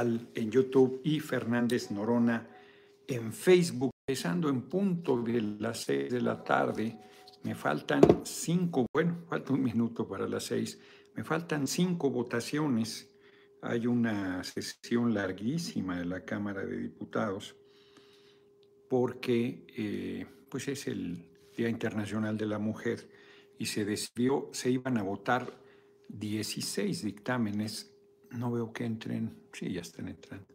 en YouTube y Fernández Norona en Facebook. Empezando en punto de las seis de la tarde, me faltan cinco, bueno, falta un minuto para las seis, me faltan cinco votaciones. Hay una sesión larguísima de la Cámara de Diputados porque eh, pues es el Día Internacional de la Mujer y se decidió, se iban a votar 16 dictámenes, no veo que entren, sí, ya están entrando,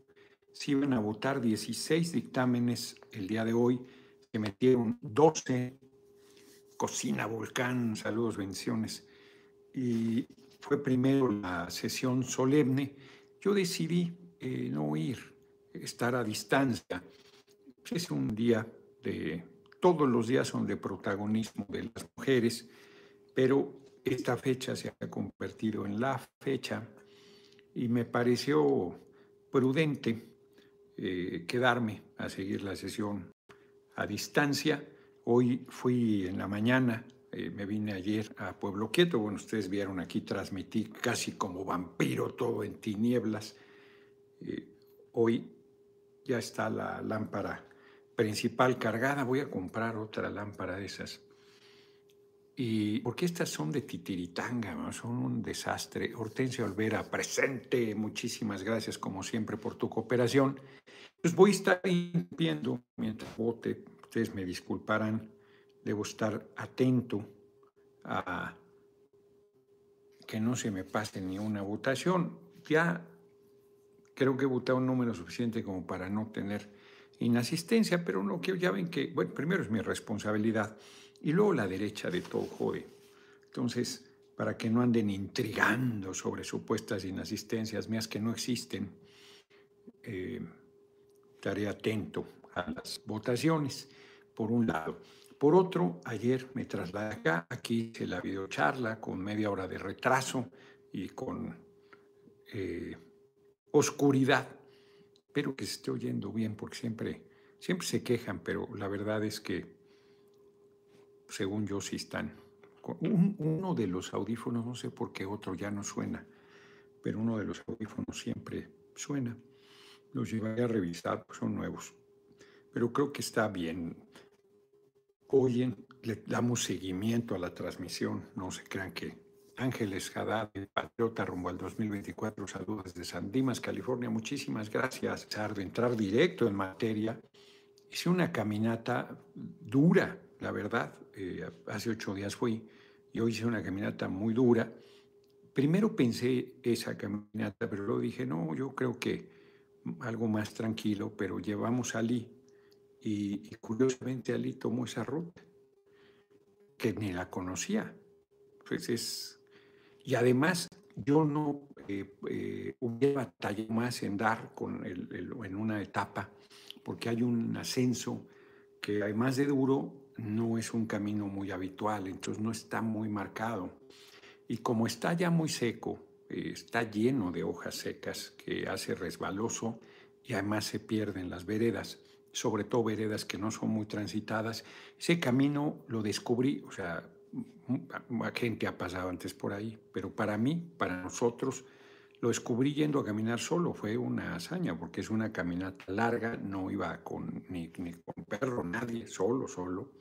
se iban a votar 16 dictámenes el día de hoy, se metieron 12, Cocina Volcán, saludos, bendiciones, y fue primero la sesión solemne, yo decidí eh, no ir, estar a distancia, es un día de, todos los días son de protagonismo de las mujeres, pero esta fecha se ha convertido en la fecha y me pareció prudente eh, quedarme a seguir la sesión a distancia. Hoy fui en la mañana, eh, me vine ayer a Pueblo Quieto, bueno, ustedes vieron aquí, transmití casi como vampiro todo en tinieblas. Eh, hoy ya está la lámpara principal cargada, voy a comprar otra lámpara de esas y porque estas son de titiritanga, son un desastre. Hortensia Olvera, presente, muchísimas gracias como siempre por tu cooperación. Pues voy a estar limpiando mientras vote, ustedes me disculparán, debo estar atento a que no se me pase ni una votación. Ya creo que he votado un número suficiente como para no tener inasistencia, pero no que ya ven que, bueno, primero es mi responsabilidad y luego la derecha de todo jode. Entonces, para que no anden intrigando sobre supuestas inasistencias mías que no existen, eh, estaré atento a las votaciones, por un lado. Por otro, ayer me trasladé acá, aquí hice la videocharla con media hora de retraso y con eh, oscuridad. Espero que se esté oyendo bien porque siempre, siempre se quejan, pero la verdad es que según yo, sí están. uno de los audífonos, no sé por qué otro ya no suena, pero uno de los audífonos siempre suena. Los llevaré a revisar, pues son nuevos. Pero creo que está bien. Oyen, le damos seguimiento a la transmisión, no se crean que Ángeles Haddad, patriota rumbo al 2024, saludos desde San Dimas, California. Muchísimas gracias, Sardo. Entrar directo en materia. Hice una caminata dura, la verdad, eh, hace ocho días fui y hoy hice una caminata muy dura. Primero pensé esa caminata, pero luego dije, no, yo creo que algo más tranquilo, pero llevamos a Ali y, curiosamente Ali tomó esa ruta, que ni la conocía. Pues es, y además yo no eh, eh, hubiera batallado más en dar con el, en una etapa, porque hay un ascenso que además de duro, no es un camino muy habitual, entonces no está muy marcado. Y como está ya muy seco, eh, está lleno de hojas secas que hace resbaloso y además se pierden las veredas, sobre todo veredas que no son muy transitadas. Ese camino lo descubrí, o sea, gente ha pasado antes por ahí, pero para mí, para nosotros, lo descubrí yendo a caminar solo, fue una hazaña, porque es una caminata larga, no iba con, ni, ni con perro, nadie, solo, solo.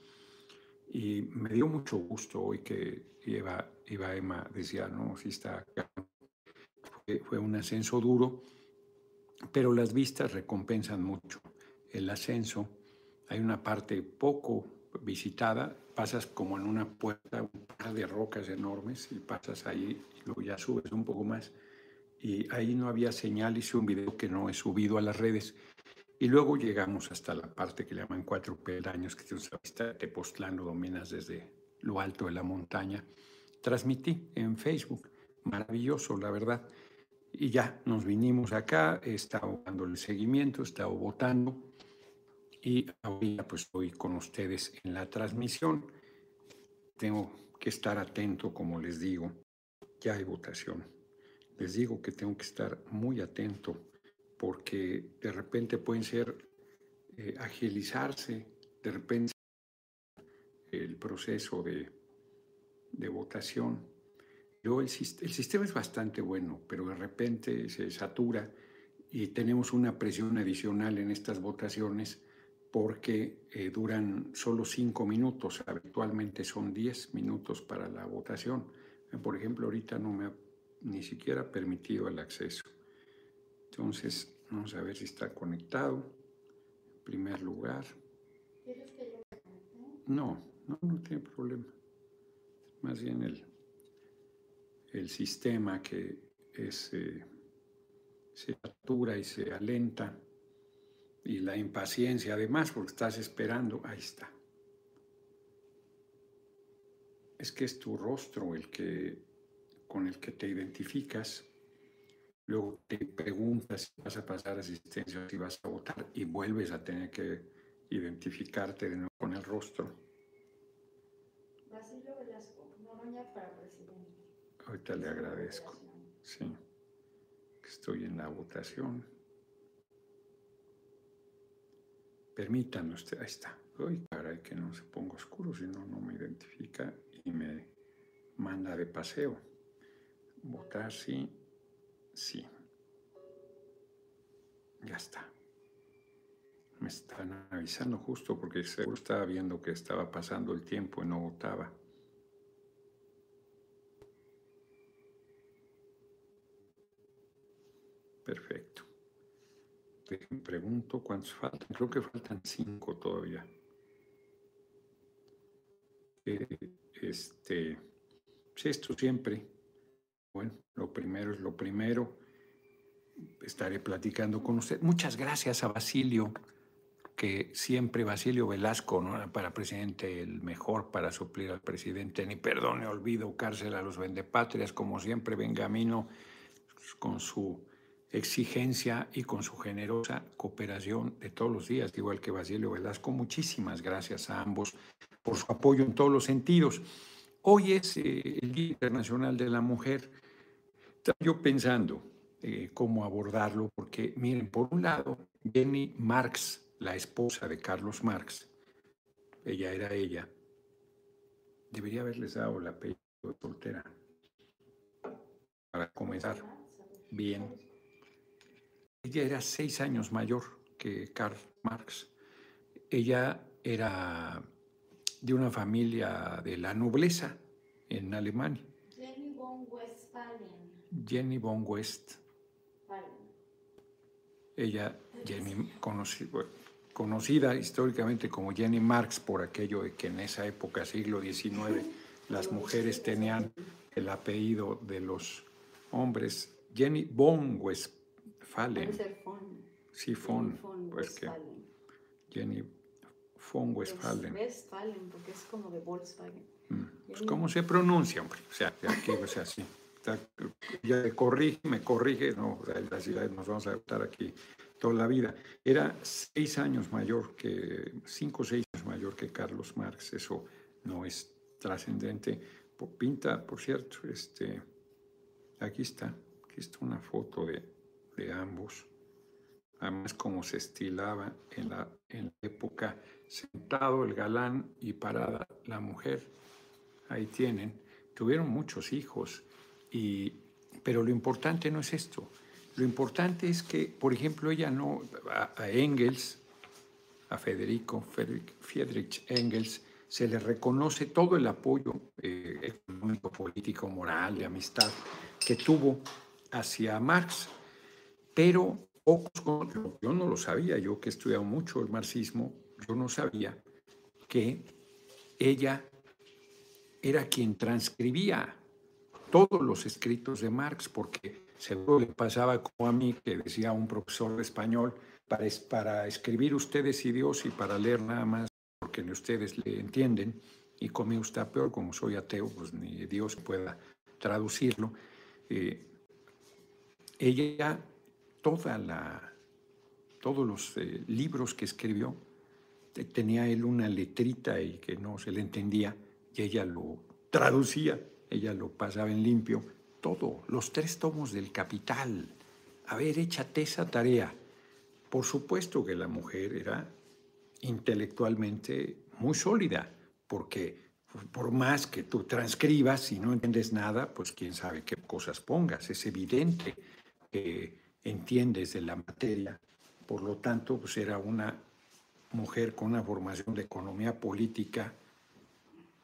Y me dio mucho gusto hoy que iba, iba Emma, decía, no, sí está Fue, fue un ascenso duro, pero las vistas recompensan mucho. El ascenso, hay una parte poco visitada, pasas como en una puerta, un par de rocas enormes y pasas ahí y luego ya subes un poco más. Y ahí no había señal, hice un video que no he subido a las redes, y luego llegamos hasta la parte que le llaman cuatro peldaños, que tiene una vista de Tepoztlán, lo dominas desde lo alto de la montaña. Transmití en Facebook, maravilloso, la verdad. Y ya nos vinimos acá, he estado el seguimiento, he estado votando y ahora pues estoy con ustedes en la transmisión. Tengo que estar atento, como les digo, ya hay votación. Les digo que tengo que estar muy atento porque de repente pueden ser eh, agilizarse, de repente el proceso de, votación. Luego el, el, sistema es bastante bueno, pero de repente se satura y tenemos una presión adicional en estas votaciones porque eh, duran solo cinco minutos, habitualmente son diez minutos para la votación. Por ejemplo, ahorita no me ha ni siquiera permitido el acceso. Entonces, vamos a ver si está conectado. En primer lugar. ¿Quieres que yo? No, no, no tiene problema. Más bien el, el sistema que es, eh, se satura y se alenta y la impaciencia además porque estás esperando, ahí está. Es que es tu rostro el que con el que te identificas, luego te preguntas si vas a pasar asistencia o si vas a votar y vuelves a tener que identificarte de nuevo con el rostro. Basilio Velasco, Noroña para presidente. Ahorita le agradezco. Sí, estoy en la votación. Permítanme usted, ahí está. Uy, caray, que no se ponga oscuro, si no, no me identifica y me manda de paseo. Votar sí, sí. Ya está. Me están avisando justo porque seguro estaba viendo que estaba pasando el tiempo y no votaba. Perfecto. Me pregunto cuántos faltan. Creo que faltan cinco todavía. Eh, este, pues esto siempre bueno, lo primero es lo primero. Estaré platicando con usted. Muchas gracias a Basilio, que siempre Basilio Velasco, ¿no? para presidente, el mejor para suplir al presidente. Ni perdone, olvido, cárcel a los vendepatrias, como siempre, Benjamino, con su exigencia y con su generosa cooperación de todos los días, igual que Basilio Velasco. Muchísimas gracias a ambos por su apoyo en todos los sentidos. Hoy es eh, el Día Internacional de la Mujer estaba yo pensando eh, cómo abordarlo, porque miren, por un lado, Jenny Marx, la esposa de Carlos Marx, ella era ella, debería haberles dado la apellido de soltera para comenzar bien. Ella era seis años mayor que Karl Marx. Ella era de una familia de la nobleza en Alemania. Jenny von Westphalen. Jenny von West. Ella, Jenny, conocida, históricamente como Jenny Marx por aquello de que en esa época, siglo XIX, las mujeres tenían el apellido de los hombres. Jenny von Westphalen. Sí, von. Pues que Jenny von Westphalen. Westphalen, porque es como de Volkswagen. Mm, pues, ¿Cómo se pronuncia, hombre? O sea, aquí, o sea, sí ya me corrige, me corrige, no, ciudades nos vamos a adaptar aquí toda la vida. Era seis años mayor que, cinco o seis años mayor que Carlos Marx, eso no es trascendente. Pinta, por cierto, este, aquí está, aquí está una foto de, de ambos. Además, como se estilaba en la, en la época, sentado el galán y parada la mujer. Ahí tienen. Tuvieron muchos hijos pero lo importante no es esto. Lo importante es que, por ejemplo, ella no, a, Engels, a Federico, Friedrich Engels, se le reconoce todo el apoyo eh, económico, político, moral, de amistad que tuvo hacia Marx. Pero yo no lo sabía, yo que he estudiado mucho el marxismo, yo no sabía que ella era quien transcribía todos los escritos de Marx, porque seguro le pasaba como a mí, que decía un profesor de español, para, escribir ustedes y Dios y para leer nada más, porque ni ustedes le entienden, y como usted peor, como soy ateo, pues ni Dios pueda traducirlo. Eh, ella, toda la, todos los eh, libros que escribió, tenía él una letrita y que no se le entendía, y ella lo traducía ella lo pasaba en limpio, todo, los tres tomos del Capital. A ver, échate esa tarea. Por supuesto que la mujer era intelectualmente muy sólida, porque por más que tú transcribas y no entiendes nada, pues quién sabe qué cosas pongas. Es evidente que entiendes de la materia, por lo tanto, pues era una mujer con una formación de economía política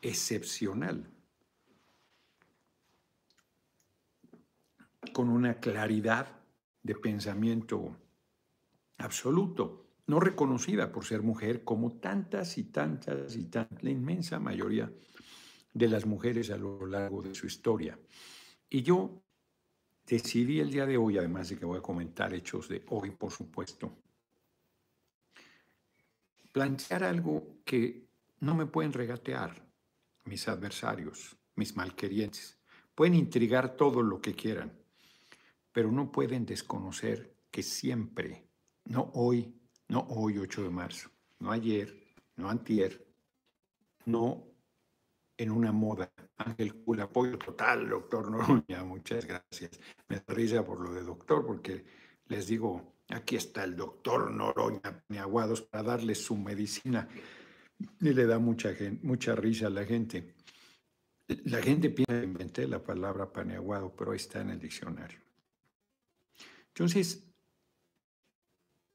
excepcional, con una claridad de pensamiento absoluto, no reconocida por ser mujer como tantas y tantas y tantas, la inmensa mayoría de las mujeres a lo largo de su historia. Y yo decidí el día de hoy, además de que voy a comentar hechos de hoy, por supuesto, plantear algo que no me pueden regatear mis adversarios, mis malquerientes. Pueden intrigar todo lo que quieran, pero no pueden desconocer que siempre, no hoy, no hoy 8 de marzo, no ayer, no antier, no en una moda. Ángel Cool, apoyo total, doctor Noroña, muchas gracias. Me da risa por lo de doctor, porque les digo, aquí está el doctor Noroña Paniaguados para darle su medicina. Y le da mucha, mucha risa a la gente. La gente piensa que inventé la palabra paneaguado, pero está en el diccionario. Entonces,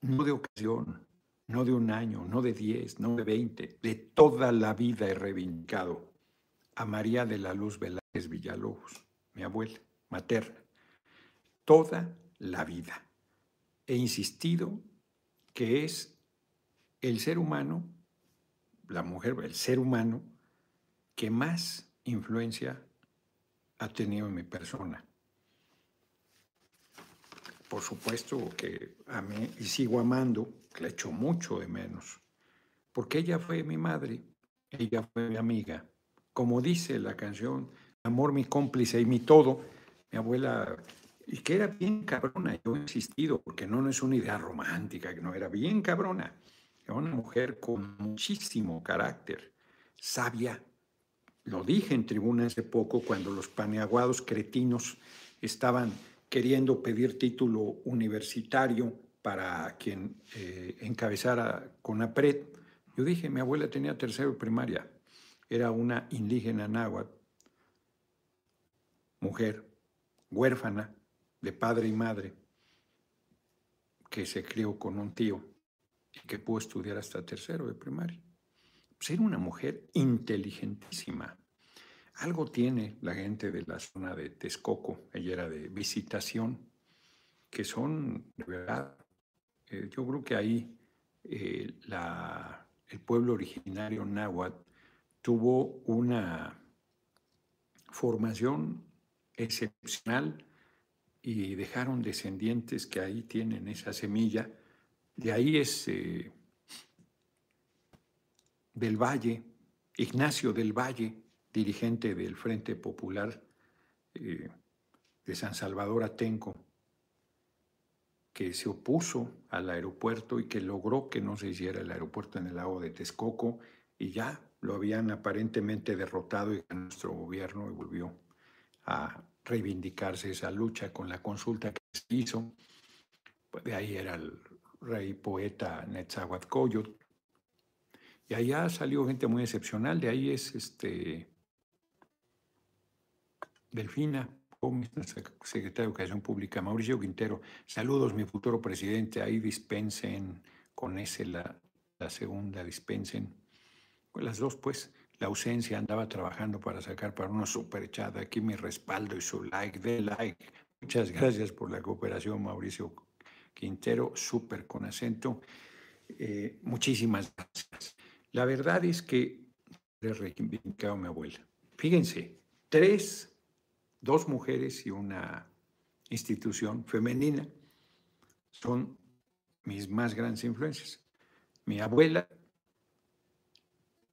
no de ocasión, no de un año, no de diez, no de veinte, de toda la vida he reivindicado a María de la Luz Velázquez Villalobos, mi abuela materna, toda la vida. He insistido que es el ser humano, la mujer, el ser humano, que más influencia ha tenido en mi persona. Por supuesto que amé y sigo amando, le echo mucho de menos, porque ella fue mi madre, ella fue mi amiga, como dice la canción, amor mi cómplice y mi todo, mi abuela, y que era bien cabrona, yo he insistido, porque no, no es una idea romántica, que no era bien cabrona, era una mujer con muchísimo carácter, sabia, lo dije en tribuna hace poco cuando los paneaguados cretinos estaban queriendo pedir título universitario para quien eh, encabezara con APRED. Yo dije, mi abuela tenía tercero primaria, era una indígena náhuatl, mujer, huérfana de padre y madre, que se crió con un tío y que pudo estudiar hasta tercero de primaria. Pues era una mujer inteligentísima. Algo tiene la gente de la zona de Texcoco, ella era de visitación, que son, de verdad, eh, yo creo que ahí eh, el pueblo originario náhuatl tuvo una formación excepcional y dejaron descendientes que ahí tienen esa semilla. De ahí es eh, del Valle, Ignacio del Valle, dirigente del Frente Popular eh, de San Salvador Atenco, que se opuso al aeropuerto y que logró que no se hiciera el aeropuerto en el lago de Texcoco y ya lo habían aparentemente derrotado y nuestro gobierno volvió a reivindicarse esa lucha con la consulta que se hizo. De ahí era el rey poeta Netzahuatcoyotl. Y allá salió gente muy excepcional, de ahí es este Delfina secretario de Educación Pública, Mauricio Quintero. Saludos, mi futuro presidente. Ahí dispensen, con ese la, segunda, dispensen las dos, pues, la ausencia andaba trabajando para sacar para una super chat. Aquí mi respaldo y su like, de like. Muchas gracias por la cooperación, Mauricio Quintero, súper con acento. Eh, muchísimas gracias. La verdad es que he reivindicado a mi abuela. Fíjense, tres, dos mujeres y una institución femenina son mis más grandes influencias. Mi abuela,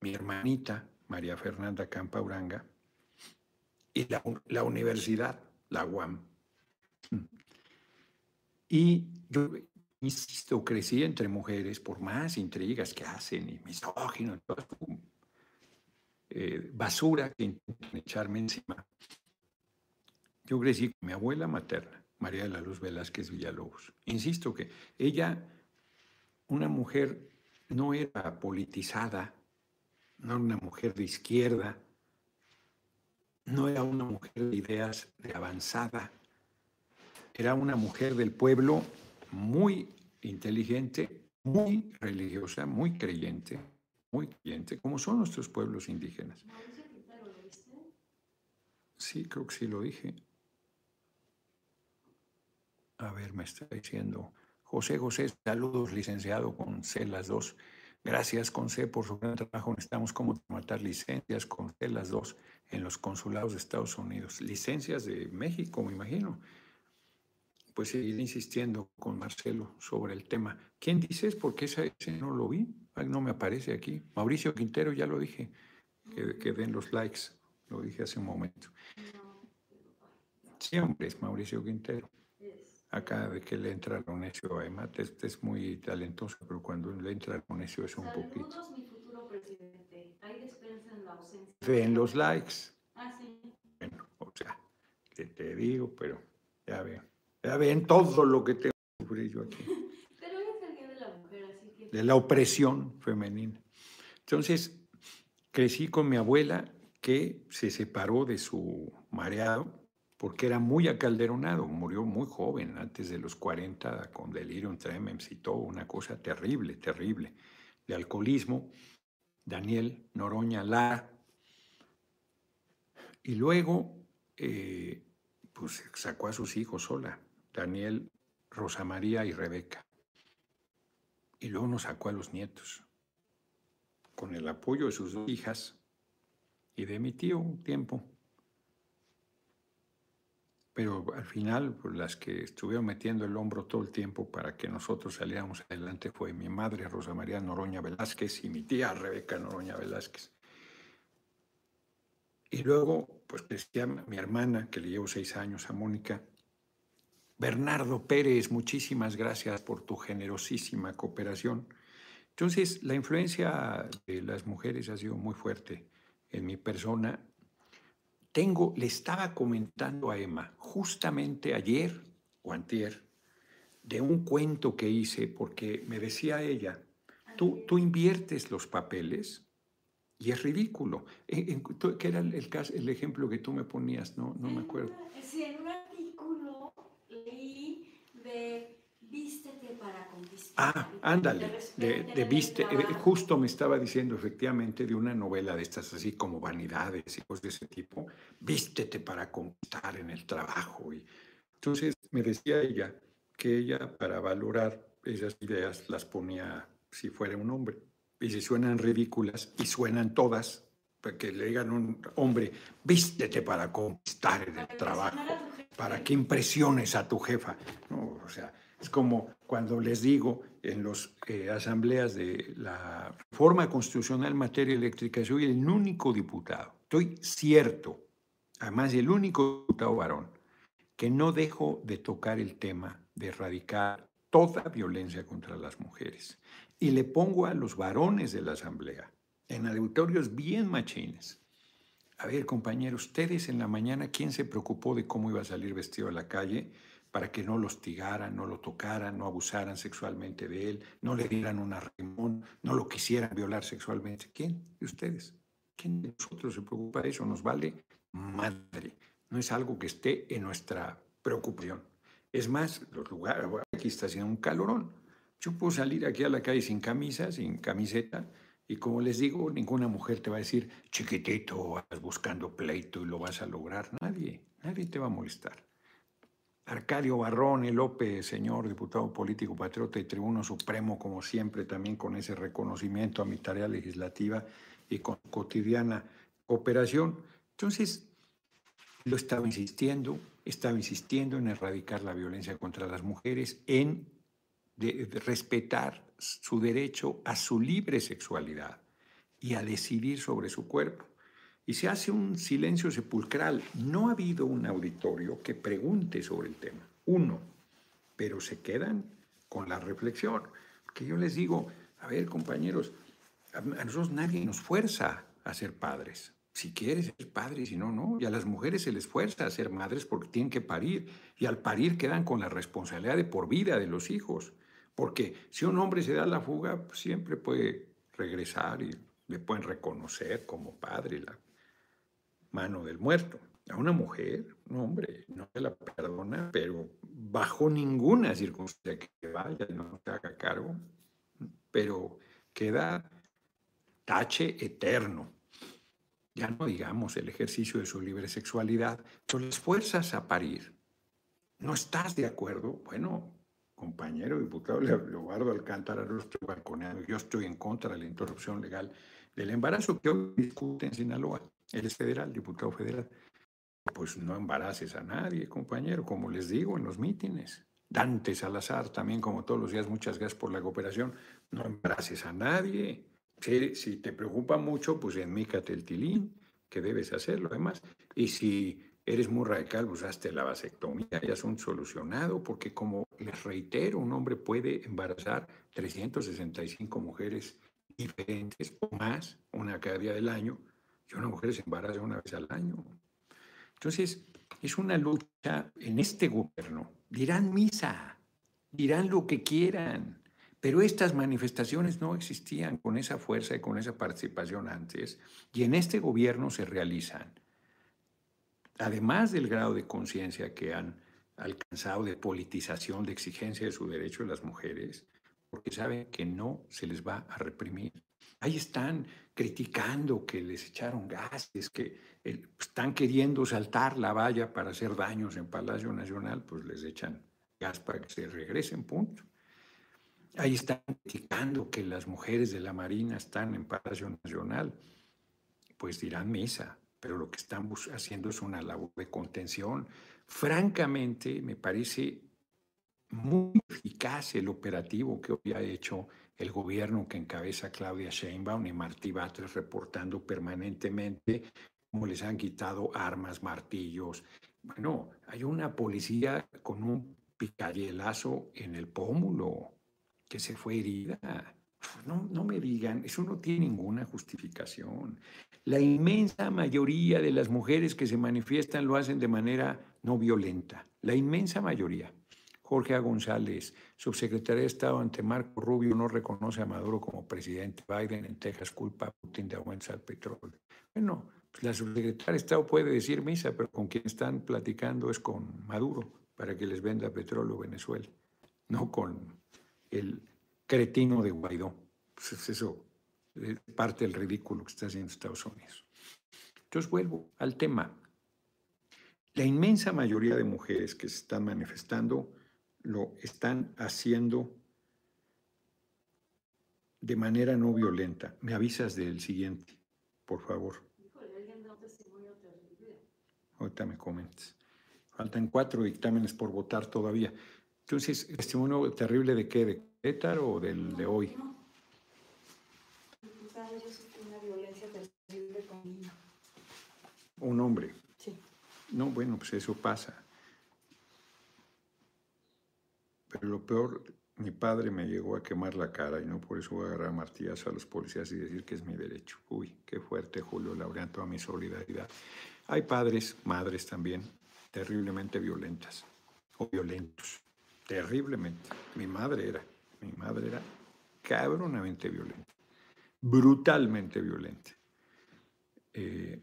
mi hermanita María Fernanda Campauranga y la, universidad, la UAM. Y yo, insisto, crecí entre mujeres por más intrigas que hacen y misógino, eh, basura que intentan echarme encima. Yo crecí con mi abuela materna, María de la Luz Velázquez Villalobos. Insisto que ella, una mujer, no era politizada, no era una mujer de izquierda, no era una mujer de ideas de avanzada, era una mujer del pueblo muy inteligente, muy religiosa, muy creyente, muy creyente, como son nuestros pueblos indígenas. Sí, creo que sí lo dije. A ver, me está diciendo José José, saludos, licenciado con C las dos. Gracias, con C, por su gran trabajo. Necesitamos cómo matar licencias con C las dos en los consulados de Estados Unidos. Licencias de México, me imagino. Pues seguir insistiendo con Marcelo sobre el tema. ¿Quién dices? Porque ese, no lo vi. no me aparece aquí. Mauricio Quintero, ya lo dije. Que, que den los likes. Lo dije hace un momento. Siempre es Mauricio Quintero acá de que le entra lo necio a Emma, este es muy talentoso, pero cuando le entra lo necio es un poquito. mi futuro presidente. Hay despensa en la ausencia. Ven los likes. Ah, sí. Bueno, o sea, que te digo, pero ya ven. Ya ven todo lo que tengo que sufrir yo aquí. Pero hoy es el Día de la Mujer, así que... De la opresión femenina. Entonces, crecí con mi abuela que se separó de su mareado porque era muy acalderonado, murió muy joven, antes de los 40, con delirium tremens y todo, una cosa terrible, terrible, de alcoholismo. Daniel Noroña Lara. Y luego, eh, pues sacó a sus hijos sola, Daniel, Rosa María y Rebeca. Y luego nos sacó a los nietos, con el apoyo de sus dos hijas y de mi tío un tiempo pero al final pues, las que estuvieron metiendo el hombro todo el tiempo para que nosotros saliéramos adelante fue mi madre Rosa María Noroña Velázquez y mi tía Rebeca Noroña Velázquez. Y luego, pues decía mi hermana, que le llevo seis años a Mónica, Bernardo Pérez, muchísimas gracias por tu generosísima cooperación. Entonces, la influencia de las mujeres ha sido muy fuerte en mi persona tengo, le estaba comentando a Emma justamente ayer o antier de un cuento que hice porque me decía ella, tú, tú inviertes los papeles y es ridículo. ¿Qué era el, caso, el ejemplo que tú me ponías? No, no me acuerdo. Sí, en un artículo leí de vístete para conquistar. Ah, ándale, de, de viste, eh, justo me estaba diciendo efectivamente de una novela de estas así como vanidades y cosas de ese tipo, vístete para conquistar en el trabajo. Y entonces me decía ella que ella para valorar esas ideas las ponía si fuera un hombre. Y si suenan ridículas, y suenan todas, para que le digan a un hombre, vístete para conquistar en el trabajo, para que impresiones a tu jefa. No, o sea, es como cuando les digo en las eh, asambleas de la reforma constitucional en materia eléctrica, soy el único diputado, estoy cierto, además el único diputado varón, que no dejo de tocar el tema de erradicar toda violencia contra las mujeres. Y le pongo a los varones de la asamblea en auditorios bien machines. A ver, compañeros, ustedes en la mañana, ¿quién se preocupó de cómo iba a salir vestido a la calle? Para que no lo hostigaran, no lo tocaran, no abusaran sexualmente de él, no le dieran un arrimón, no lo quisieran violar sexualmente. ¿Quién de ustedes? ¿Quién de nosotros se preocupa de eso? Nos vale madre. No es algo que esté en nuestra preocupación. Es más, los lugares, aquí está haciendo un calorón. Yo puedo salir aquí a la calle sin camisa, sin camiseta, y como les digo, ninguna mujer te va a decir, chiquitito, vas buscando pleito y lo vas a lograr. Nadie, nadie te va a molestar. Arcadio Barrone López, señor diputado político, patriota y tribuno supremo, como siempre, también con ese reconocimiento a mi tarea legislativa y con cotidiana cooperación. Entonces, lo estaba insistiendo, estaba insistiendo en erradicar la violencia contra las mujeres, en respetar su derecho a su libre sexualidad y a decidir sobre su cuerpo y se hace un silencio sepulcral. No ha habido un auditorio que pregunte sobre el tema. Uno, pero se quedan con la reflexión. Que yo les digo, a ver compañeros, a nosotros nadie nos fuerza a ser padres. Si quieres ser padre, si no, no. Y a las mujeres se les fuerza a ser madres porque tienen que parir. Y al parir quedan con la responsabilidad de por vida de los hijos. Porque si un hombre se da la fuga, pues siempre puede regresar y le pueden reconocer como padre. La mano del muerto. a una mujer, un hombre, no se la perdona, pero bajo ninguna circunstancia que vaya, no se haga cargo, pero queda tache eterno. Ya no digamos el ejercicio de su libre sexualidad, pero las fuerzas a parir. ¿No estás de acuerdo? Bueno, compañero diputado Leobardo Alcántara, yo estoy yo estoy en contra de la interrupción legal del embarazo que hoy discute en Sinaloa. Él es federal, diputado federal. Pues no embaraces a nadie, compañero, como les digo en los mítines. Dante Salazar, también como todos los días, muchas gracias por la cooperación. No embaraces a nadie. Si, si te preocupa mucho, pues enmícate el tilín, que debes hacerlo además. Y si eres muy radical, pues hazte la vasectomía, ya son solucionado, porque como les reitero, un hombre puede embarazar 365 mujeres diferentes o más, una cada día del año, y una mujer se embaraza una vez al año. Entonces, es una lucha en este gobierno. Dirán misa, dirán lo que quieran, pero estas manifestaciones no existían con esa fuerza y con esa participación antes, y en este gobierno se realizan. Además del grado de conciencia que han alcanzado de politización, de exigencia de su derecho de las mujeres, porque saben que no se les va a reprimir. Ahí están criticando que les echaron gases, que están queriendo saltar la valla para hacer daños en Palacio Nacional, pues les echan gas para que se regresen, punto. Ahí están criticando que las mujeres de la Marina están en Palacio Nacional, pues dirán misa, pero lo que están haciendo es una labor de contención. Francamente, me parece muy eficaz el operativo que hoy ha hecho el gobierno que encabeza Claudia Sheinbaum y Martí Batres reportando permanentemente cómo les han quitado armas, martillos. Bueno, hay una policía con un picayelazo en el pómulo que se fue herida. No, no me digan, eso no tiene ninguna justificación. La inmensa mayoría de las mujeres que se manifiestan lo hacen de manera no violenta, la inmensa mayoría. Jorge A. González, subsecretario de Estado ante Marco Rubio, no reconoce a Maduro como presidente. Biden en Texas culpa a Putin de aumentar el petróleo. Bueno, pues la subsecretaria de Estado puede decir misa, pero con quien están platicando es con Maduro para que les venda petróleo Venezuela, no con el cretino de Guaidó. Pues eso es parte del ridículo que está haciendo Estados Unidos. Entonces vuelvo al tema. La inmensa mayoría de mujeres que se están manifestando lo están haciendo de manera no violenta. Me avisas del siguiente, por favor. Ahorita me comentas. Faltan cuatro dictámenes por votar todavía. Entonces, ¿testimonio terrible de qué? ¿De Querétaro o del de hoy? Un hombre. Sí. No, bueno, pues eso pasa. Pero lo peor, mi padre me llegó a quemar la cara y no por eso voy a agarrar martillas a los policías y decir que es mi derecho. Uy, qué fuerte, Julio Laureano, toda mi solidaridad. Hay padres, madres también, terriblemente violentas o violentos, terriblemente. Mi madre era, mi madre era cabronamente violenta, brutalmente violenta. Eh,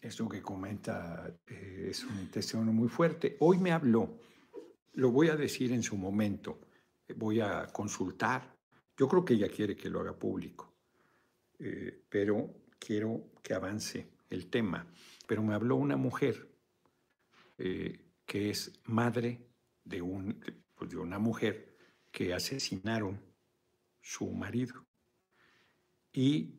eso que comenta eh, es un testimonio muy fuerte. Hoy me habló lo voy a decir en su momento, voy a consultar. Yo creo que ella quiere que lo haga público, eh, pero quiero que avance el tema. Pero me habló una mujer eh, que es madre de, un, pues, de una mujer que asesinaron su marido y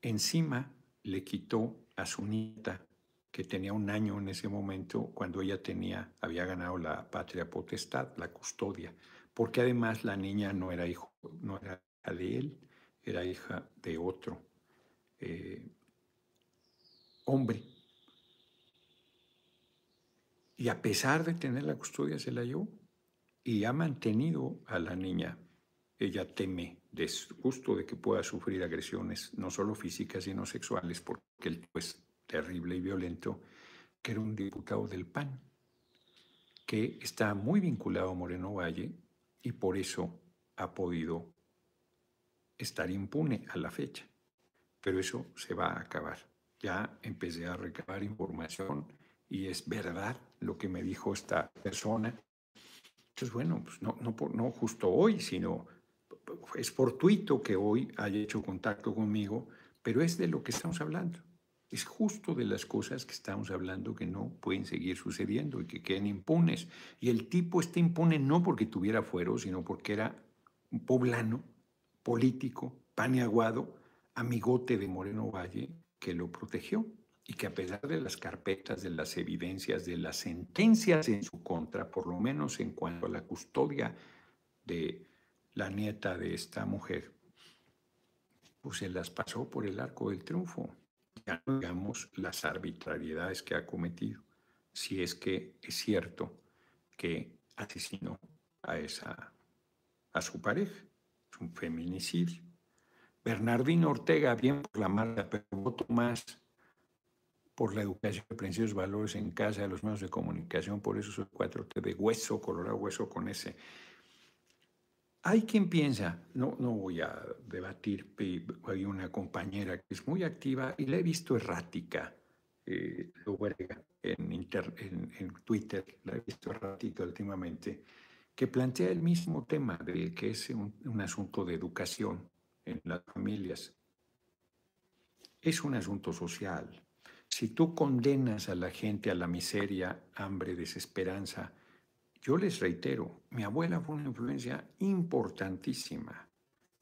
encima le quitó a su nieta que tenía un año en ese momento cuando ella tenía, había ganado la patria potestad, la custodia, porque además la niña no era hijo, no era hija de él, era hija de otro eh, hombre. Y a pesar de tener la custodia, se la llevó y ha mantenido a la niña. Ella teme de justo de que pueda sufrir agresiones, no solo físicas, sino sexuales, porque él pues terrible y violento, que era un diputado del PAN, que está muy vinculado a Moreno Valle y por eso ha podido estar impune a la fecha. Pero eso se va a acabar. ya empecé a recabar información y es verdad lo que me dijo esta persona. Entonces, bueno, pues no, no, no justo hoy, sino es fortuito que hoy haya hecho contacto conmigo, pero es de lo que estamos hablando. Es justo de las cosas que estamos hablando que no pueden seguir sucediendo y que queden impunes. Y el tipo está impune no porque tuviera fuero, sino porque era un poblano, político, paneaguado, amigote de Moreno Valle, que lo protegió y que a pesar de las carpetas, de las evidencias, de las sentencias en su contra, por lo menos en cuanto a la custodia de la nieta de esta mujer, pues se las pasó por el arco del triunfo. Ya no digamos las arbitrariedades que ha cometido, si es que es cierto que asesinó a, esa, a su pareja. Es un feminicidio. Bernardino Ortega, bien por la marca, pero voto más por la educación de principios valores en casa, de los medios de comunicación, por eso soy 4T de hueso, colorado hueso con ese. Hay quien piensa, no, no voy a debatir, hay una compañera que es muy activa y la he visto errática, eh, en, en, Twitter, la he visto errática últimamente, que plantea el mismo tema de que es un asunto de educación en las familias. Es un asunto social. Si tú condenas a la gente a la miseria, hambre, desesperanza, yo les reitero, mi abuela fue una influencia importantísima,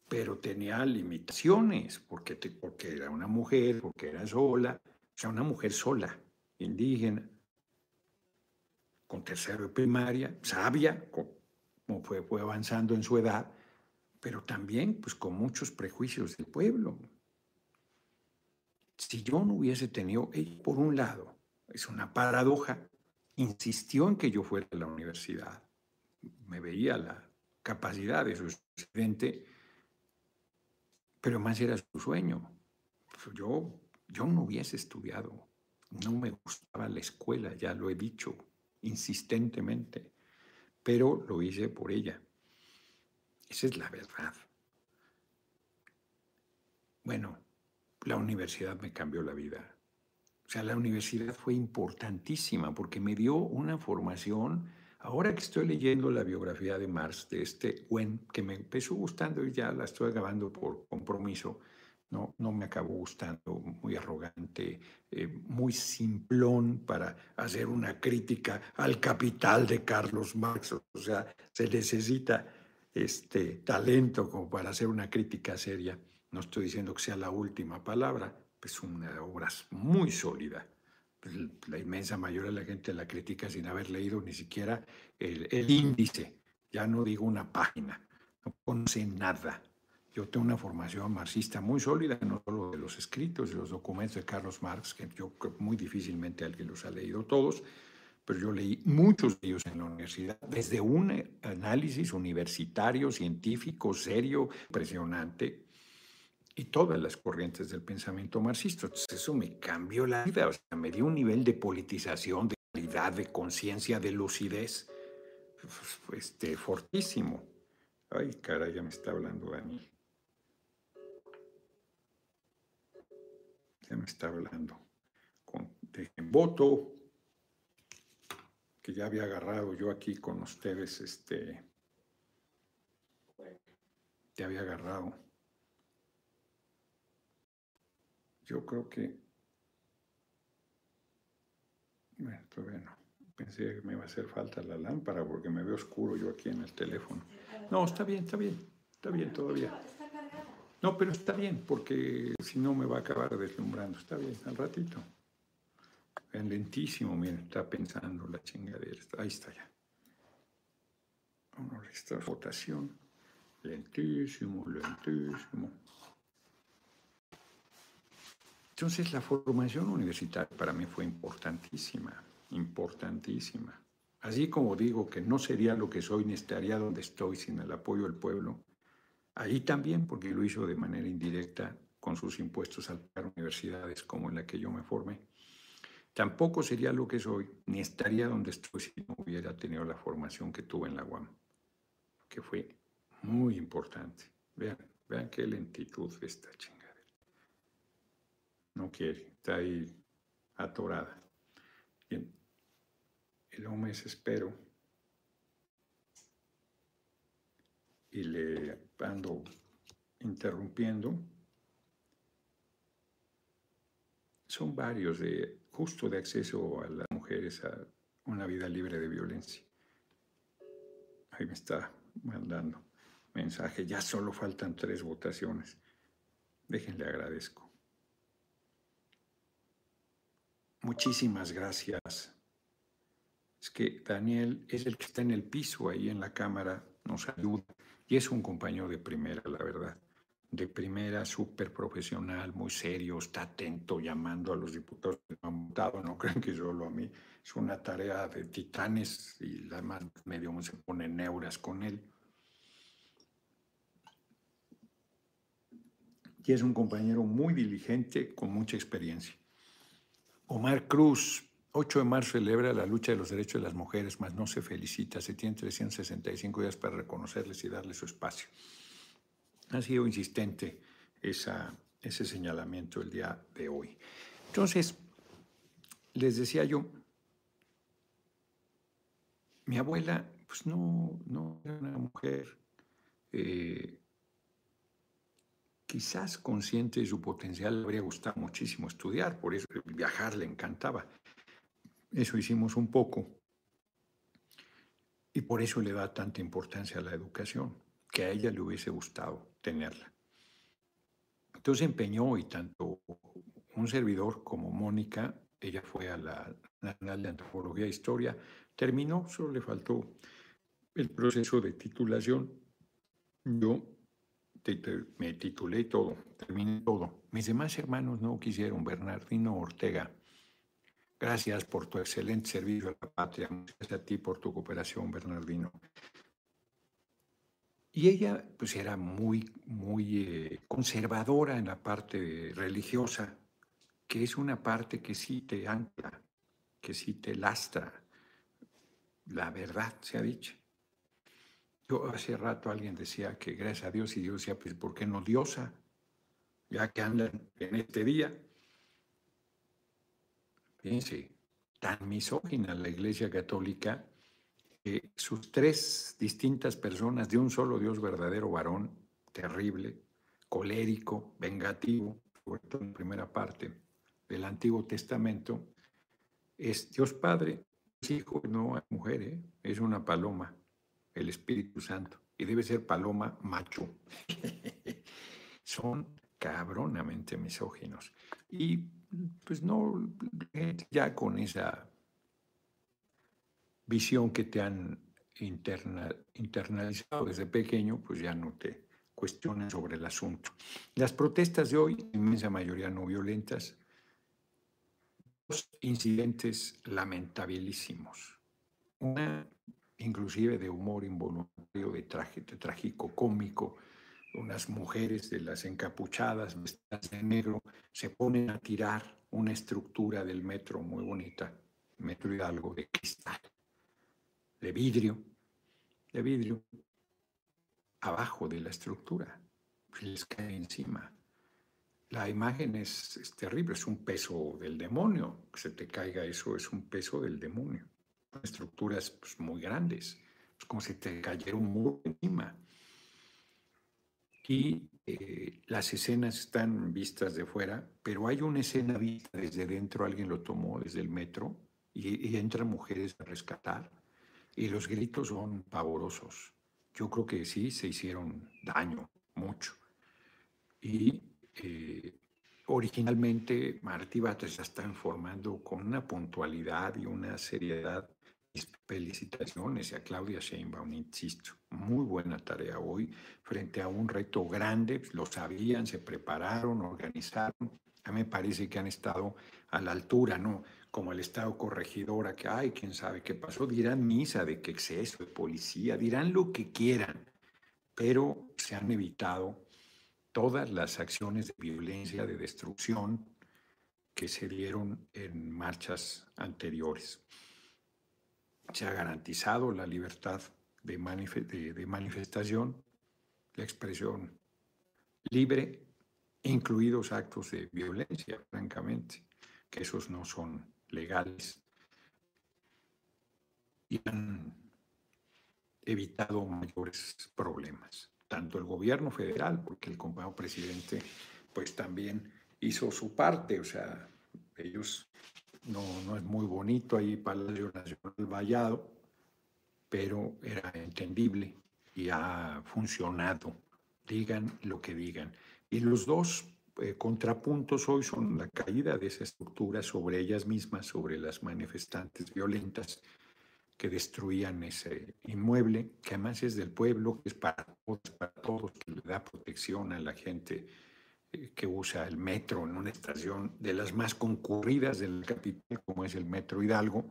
pero tenía limitaciones, porque, porque era una mujer, porque era sola, o sea, una mujer sola, indígena, con tercero de primaria, sabia, como fue, avanzando en su edad, pero también pues con muchos prejuicios del pueblo. Si yo no hubiese tenido, por un lado, es una paradoja, insistió en que yo fuera a la universidad, me veía la capacidad de su estudiante, pero más era su sueño. Yo, yo no hubiese estudiado, no me gustaba la escuela, ya lo he dicho insistentemente, pero lo hice por ella. Esa es la verdad. Bueno, la universidad me cambió la vida. O sea, la universidad fue importantísima porque me dio una formación. Ahora que estoy leyendo la biografía de Marx, de este Wen, que me empezó gustando y ya la estoy acabando por compromiso, no, no me acabó gustando, muy arrogante, eh, muy simplón para hacer una crítica al capital de Carlos Marx. O sea, se necesita este talento como para hacer una crítica seria. No estoy diciendo que sea la última palabra, es una obra muy sólida. Pues, la inmensa mayoría de la gente la critica sin haber leído ni siquiera el, el índice, ya no digo una página, no conoce nada. Yo tengo una formación marxista muy sólida, no solo de los escritos, de los documentos de Carlos Marx, que yo muy difícilmente alguien los ha leído todos, pero yo leí muchos de ellos en la universidad, desde un análisis universitario, científico, serio, impresionante, y todas las corrientes del pensamiento marxista. Entonces eso me cambió la vida, o sea, me dio un nivel de politización, de calidad, de conciencia, de lucidez, este, fortísimo. Ay, caray, ya me está hablando Daniel. Ya me está hablando. Con, de voto, que ya había agarrado yo aquí con ustedes, este, te había agarrado. Yo creo que, bueno, todavía no. Pensé que me iba a hacer falta la lámpara porque me veo oscuro yo aquí en el teléfono. No, está bien, está bien, está bien todavía. No, pero está bien porque si no me va a acabar deslumbrando. Está bien, al ratito. En lentísimo, miren, está pensando la chingadera. Ahí está ya. Vamos a esta votación. Lentísimo, lentísimo. Entonces la formación universitaria para mí fue importantísima, importantísima. Así como digo que no sería lo que soy ni estaría donde estoy sin el apoyo del pueblo, ahí también, porque lo hizo de manera indirecta con sus impuestos a las universidades como en la que yo me formé. Tampoco sería lo que soy, ni estaría donde estoy si no hubiera tenido la formación que tuve en la UAM, que fue muy importante. Vean, vean qué lentitud esta chingadera. No quiere, está ahí atorada. Bien, el hombre espero y le ando interrumpiendo. Son varios de justo de acceso a las mujeres a una vida libre de violencia. Ahí me está mandando mensaje. Ya solo faltan tres votaciones. Déjenle agradezco. Muchísimas gracias. Es que Daniel es el que está en el piso ahí en la cámara, nos ayuda y es un compañero de primera, la verdad. De primera, súper profesional, muy serio, está atento, llamando a los diputados que han votado. No creen que solo a mí. Es una tarea de titanes y además medio se pone neuras con él. Y es un compañero muy diligente, con mucha experiencia. Omar Cruz, 8 de marzo celebra la lucha de los derechos de las mujeres, mas no se felicita. Se tiene 365 días para reconocerles y darles su espacio. Ha sido insistente ese señalamiento el día de hoy. Entonces, les decía yo, mi abuela, pues no, no era una mujer eh, quizás consciente de su potencial, le habría gustado muchísimo estudiar, por eso viajar le encantaba. Eso hicimos un poco. Y por eso le da tanta importancia a la educación, que a ella le hubiese gustado tenerla. Entonces empeñó y tanto un servidor como Mónica, ella fue a la Nacional de Antropología e Historia, terminó, solo le faltó el proceso de titulación. Yo me titulé todo, terminé todo. Mis demás hermanos no quisieron, Bernardino Ortega Gracias por tu excelente servicio a la patria. Gracias a ti por tu cooperación, Bernardino. Y ella, pues, era muy, muy eh, conservadora en la parte religiosa, que es una parte que sí te ancla, que sí te lastra. La verdad se ha dicho. Yo hace rato alguien decía que gracias a Dios y Dios decía, pues, ¿por qué no diosa? Ya que andan en este día. Fíjense, tan misógina la Iglesia Católica que sus tres distintas personas de un solo Dios verdadero varón, terrible, colérico, vengativo, sobre todo en primera parte del Antiguo Testamento, es Dios Padre, Dios Hijo, no hay mujer, ¿eh? es una paloma, el Espíritu Santo, y debe ser paloma macho. Son cabronamente misóginos. Y pues no, ya con esa visión que te han internalizado desde pequeño, pues ya no te cuestionan sobre el asunto. Las protestas de hoy, inmensa mayoría no violentas, dos incidentes lamentabilísimos. Una, inclusive de humor involuntario, de, de trágico cómico, unas mujeres de las encapuchadas, vestidas de negro, se ponen a tirar una estructura del metro muy bonita, Metro Hidalgo, de cristal, de vidrio, de vidrio, abajo de la estructura, les cae encima. La imagen es, terrible, es un peso del demonio, que se te caiga eso es un peso del demonio. Estructuras pues, muy grandes, es como si te cayera un muro encima y eh, las escenas están vistas de fuera, pero hay una escena vista desde dentro, alguien lo tomó desde el metro y, entran mujeres a rescatar y los gritos son pavorosos. Yo creo que sí se hicieron daño, mucho. Y eh, originalmente Martí Batres está informando con una puntualidad y una seriedad felicitaciones a Claudia Sheinbaum, insisto. Muy buena tarea hoy frente a un reto grande. Lo sabían, se prepararon, organizaron. A mí me parece que han estado a la altura, ¿no? Como el Estado corregidora, que, ay, quién sabe qué pasó. Dirán misa de que exceso de policía, dirán lo que quieran, pero se han evitado todas las acciones de violencia, de destrucción que se dieron en marchas anteriores se ha garantizado la libertad de, manifestación, la expresión libre incluidos actos de violencia, francamente, que esos no son legales y han evitado mayores problemas. Tanto el gobierno federal, porque el compañero presidente pues también hizo su parte, o sea, ellos no, no es muy bonito ahí Palacio Nacional Vallado, pero era entendible y ha funcionado, digan lo que digan. Y los dos eh, contrapuntos hoy son la caída de esa estructura sobre ellas mismas, sobre las manifestantes violentas que destruían ese inmueble, que además es del pueblo, que es para todos, para todos, que le da protección a la gente que usa el metro en una estación de las más concurridas del capital, como es el Metro Hidalgo,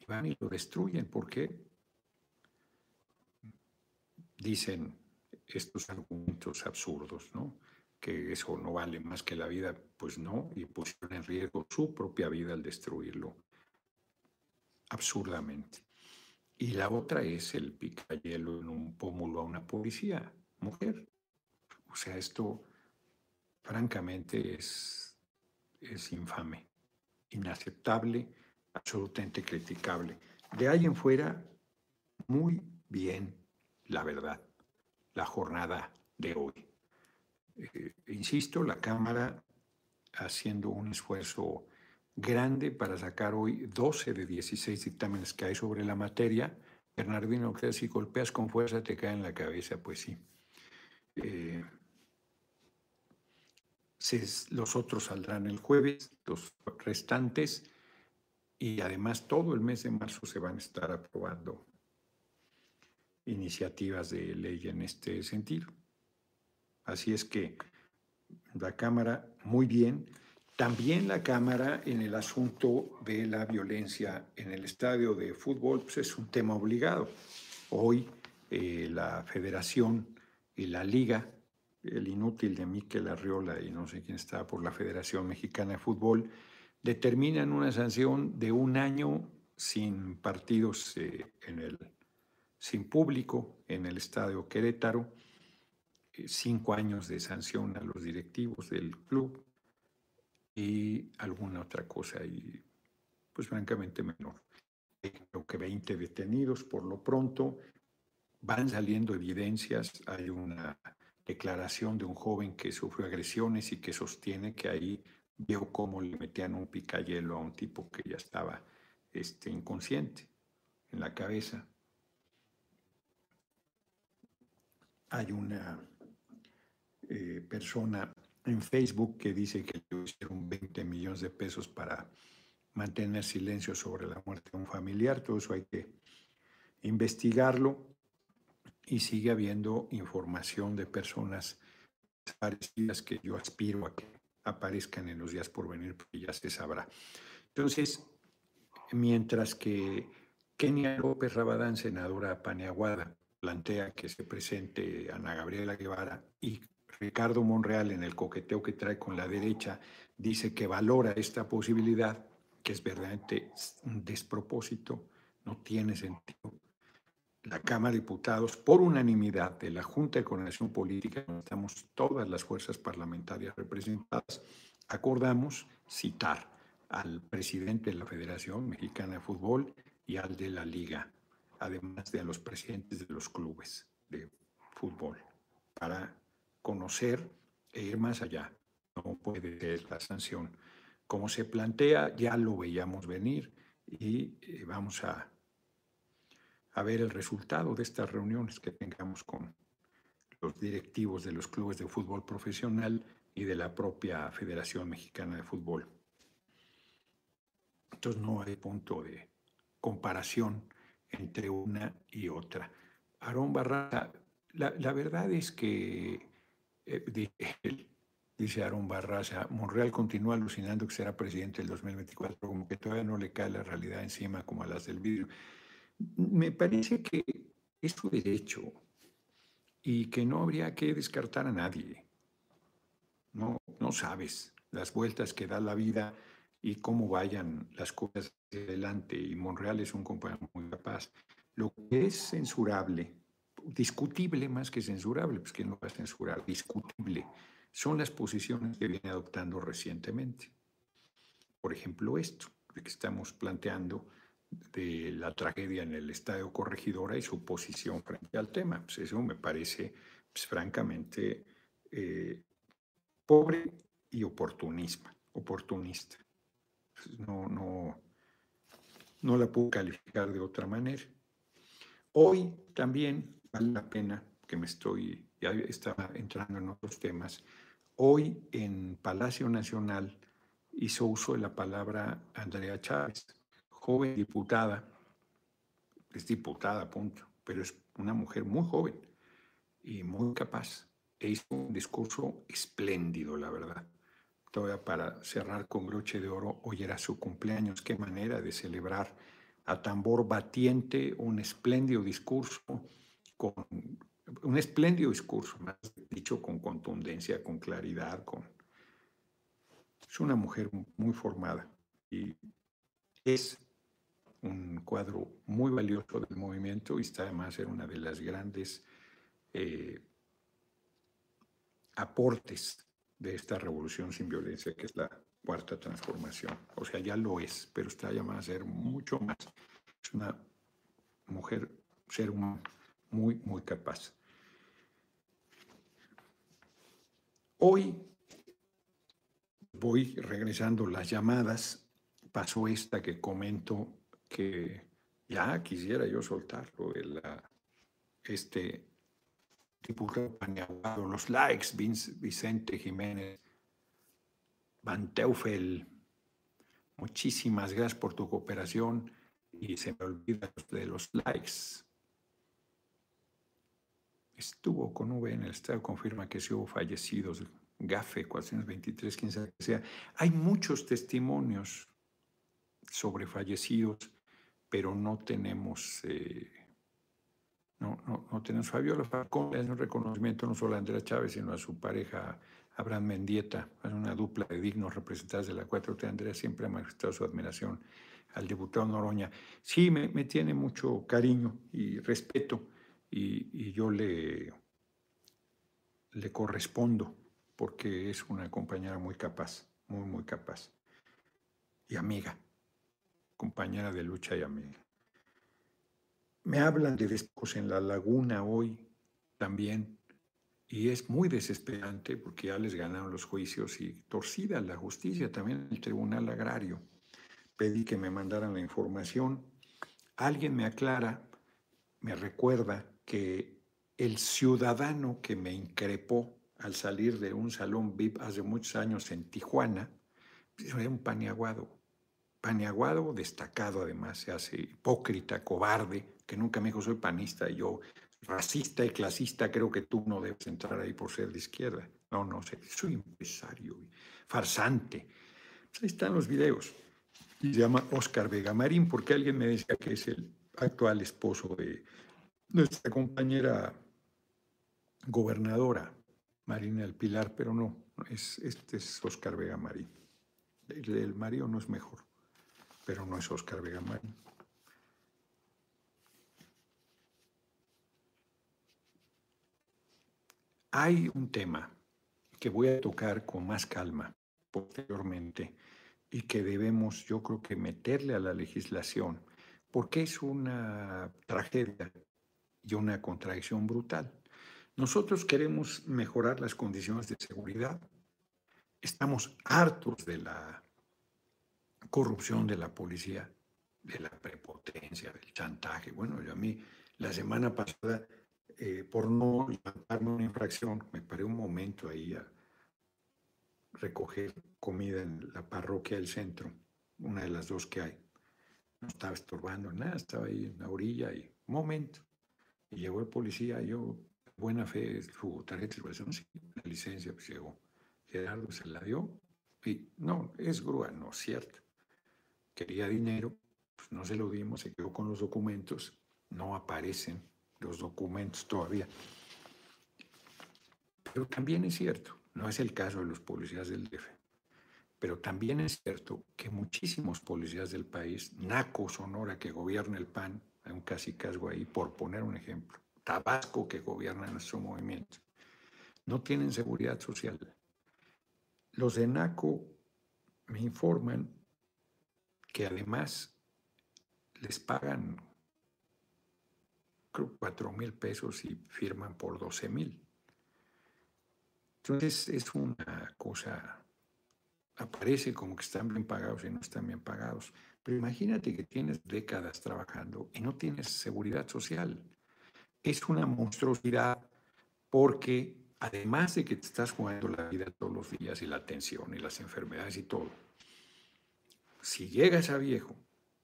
y van y lo destruyen. ¿Por qué? Dicen estos argumentos absurdos, ¿no? Que eso no vale más que la vida, pues no, y pusieron en riesgo su propia vida al destruirlo absurdamente. Y la otra es el picayelo en un pómulo a una policía, mujer. O sea, esto francamente es, es infame, inaceptable, absolutamente criticable. De ahí en fuera, muy bien, la verdad, la jornada de hoy. Eh, insisto, la Cámara haciendo un esfuerzo grande para sacar hoy 12 de 16 dictámenes que hay sobre la materia. Bernardino, si golpeas con fuerza te cae en la cabeza, pues sí. Eh, los otros saldrán el jueves, los restantes, y además todo el mes de marzo se van a estar aprobando iniciativas de ley en este sentido. Así es que la Cámara, muy bien, también la Cámara en el asunto de la violencia en el estadio de fútbol pues es un tema obligado. Hoy eh, la Federación y la Liga, el inútil de Miquel Arriola y no sé quién está por la Federación Mexicana de Fútbol, determinan una sanción de un año sin partidos eh, en el, sin público en el estadio Querétaro, eh, cinco años de sanción a los directivos del club y alguna otra cosa, y pues francamente menor. Creo que 20 detenidos por lo pronto, van saliendo evidencias, hay una declaración de un joven que sufrió agresiones y que sostiene que ahí vio cómo le metían un picayelo a un tipo que ya estaba este, inconsciente en la cabeza. Hay una eh, persona en Facebook que dice que le hicieron 20 millones de pesos para mantener silencio sobre la muerte de un familiar. Todo eso hay que investigarlo y sigue habiendo información de personas parecidas que yo aspiro a que aparezcan en los días por venir, porque ya se sabrá. Entonces, mientras que Kenia López Rabadán, senadora Paniaguada, plantea que se presente Ana Gabriela Guevara y Ricardo Monreal, en el coqueteo que trae con la derecha, dice que valora esta posibilidad, que es verdaderamente un despropósito, no tiene sentido. La Cámara de Diputados, por unanimidad de la Junta de Coordinación Política, donde estamos todas las fuerzas parlamentarias representadas, acordamos citar al presidente de la Federación Mexicana de Fútbol y al de la Liga, además de a los presidentes de los clubes de fútbol, para conocer e ir más allá. No puede ser la sanción. Como se plantea, ya lo veíamos venir y eh, vamos a, a ver el resultado de estas reuniones que tengamos con los directivos de los clubes de fútbol profesional y de la propia Federación Mexicana de Fútbol. Entonces no hay punto de comparación entre una y otra. Aarón Barraza, la, la verdad es que eh, dice Aaron Barraza, Monreal continúa alucinando que será presidente del 2024, como que todavía no le cae la realidad encima como a las del vidrio. Me parece que es su derecho y que no habría que descartar a nadie. No, no sabes las vueltas que da la vida y cómo vayan las cosas adelante. Y Monreal es un compañero muy capaz. Lo que es censurable discutible más que censurable, pues que no va a censurar, discutible, son las posiciones que viene adoptando recientemente. Por ejemplo, esto que estamos planteando de la tragedia en el Estadio Corregidora y su posición frente al tema. Pues eso me parece pues, francamente eh, pobre y oportunista. oportunista. Pues, no, no, no la puedo calificar de otra manera. Hoy también vale la pena que me estoy, ya estaba entrando en otros temas, hoy en Palacio Nacional hizo uso de la palabra Andrea Chávez, joven diputada, es diputada, punto, pero es una mujer muy joven y muy capaz. E hizo un discurso espléndido, la verdad. Todavía para cerrar con broche de oro, hoy era su cumpleaños, qué manera de celebrar a tambor batiente un espléndido discurso, con un espléndido discurso, más dicho con contundencia, con claridad, con es una mujer muy formada y es un cuadro muy valioso del movimiento y está además en una de las grandes eh, aportes de esta revolución sin violencia, que es la cuarta transformación. O sea, ya lo es, pero está llamada a ser mucho más. Es una mujer, ser humano muy, muy capaz. Hoy voy regresando las llamadas, pasó esta que comento que ya quisiera yo soltarlo, el, este diputado los likes, Vicente Jiménez, Van Teufel, muchísimas gracias por tu cooperación y se me olvida de los likes. Estuvo con V en el estado, confirma que sí hubo fallecidos GAFE 423, quién sabe sea. Hay muchos testimonios sobre fallecidos, pero no tenemos, eh, no, no, no, tenemos Fabiola Falcón, es un reconocimiento no solo a Andrea Chávez, sino a su pareja Abraham Mendieta, es una dupla de dignos representantes de la 4T. Andrea siempre ha manifestado su admiración al diputado Noroña. Sí, me, me tiene mucho cariño y respeto y, y yo le, le correspondo porque es una compañera muy capaz, muy, muy capaz. Y amiga, compañera de lucha y amiga. Me hablan de despojos en la laguna hoy también, y es muy desesperante porque ya les ganaron los juicios y torcida la justicia, también el Tribunal Agrario. Pedí que me mandaran la información. Alguien me aclara, me recuerda que el ciudadano que me increpó al salir de un salón VIP hace muchos años en Tijuana, pues, era un paniaguado. Paniaguado destacado además, se hace hipócrita, cobarde, que nunca me dijo soy panista yo racista y clasista, creo que tú no debes entrar ahí por ser de izquierda. No, no, soy empresario, farsante. Pues, ahí están los videos. se llama Oscar Vega Marín, porque alguien me decía que es el actual esposo de nuestra compañera gobernadora, Marina del Pilar, pero no, es, este es Oscar Vega Marín. El, el Mario no es mejor, pero no es Oscar Vega Marín. Hay un tema que voy a tocar con más calma posteriormente y que debemos, yo creo que meterle a la legislación, porque es una tragedia y una contradicción brutal. Nosotros queremos mejorar las condiciones de seguridad. Estamos hartos de la corrupción de la policía, de la prepotencia, del chantaje. Bueno, yo a mí la semana pasada, eh, por no levantarme una infracción, me paré un momento ahí a recoger comida en la parroquia del centro, una de las dos que hay. No estaba estorbando nada, estaba ahí en la orilla y un momento. Y llegó el policía, yo buena fe su tarjeta de circulación, sí, la licencia pues llegó. Gerardo se la dio y no, es grúa, no cierto. Quería dinero, pues no se lo dimos, se quedó con los documentos, no aparecen los documentos todavía. Pero también es cierto, no es el caso de los policías del DF, pero también es cierto que muchísimos policías del país, Naco, Sonora, que gobierna el PAN, hay un casi casgo ahí, por poner un ejemplo, Tabasco que gobierna nuestro movimiento, no tienen seguridad social, Los de NACO me informan que además les pagan creo, 4 mil pesos y firman por 12 mil. Entonces es una cosa, aparece como que están bien pagados y no están bien pagados. Pero imagínate que tienes décadas trabajando y no tienes seguridad social. Es una monstruosidad porque además de que te estás jugando la vida todos los días y la atención y las enfermedades y todo, si llegas a viejo,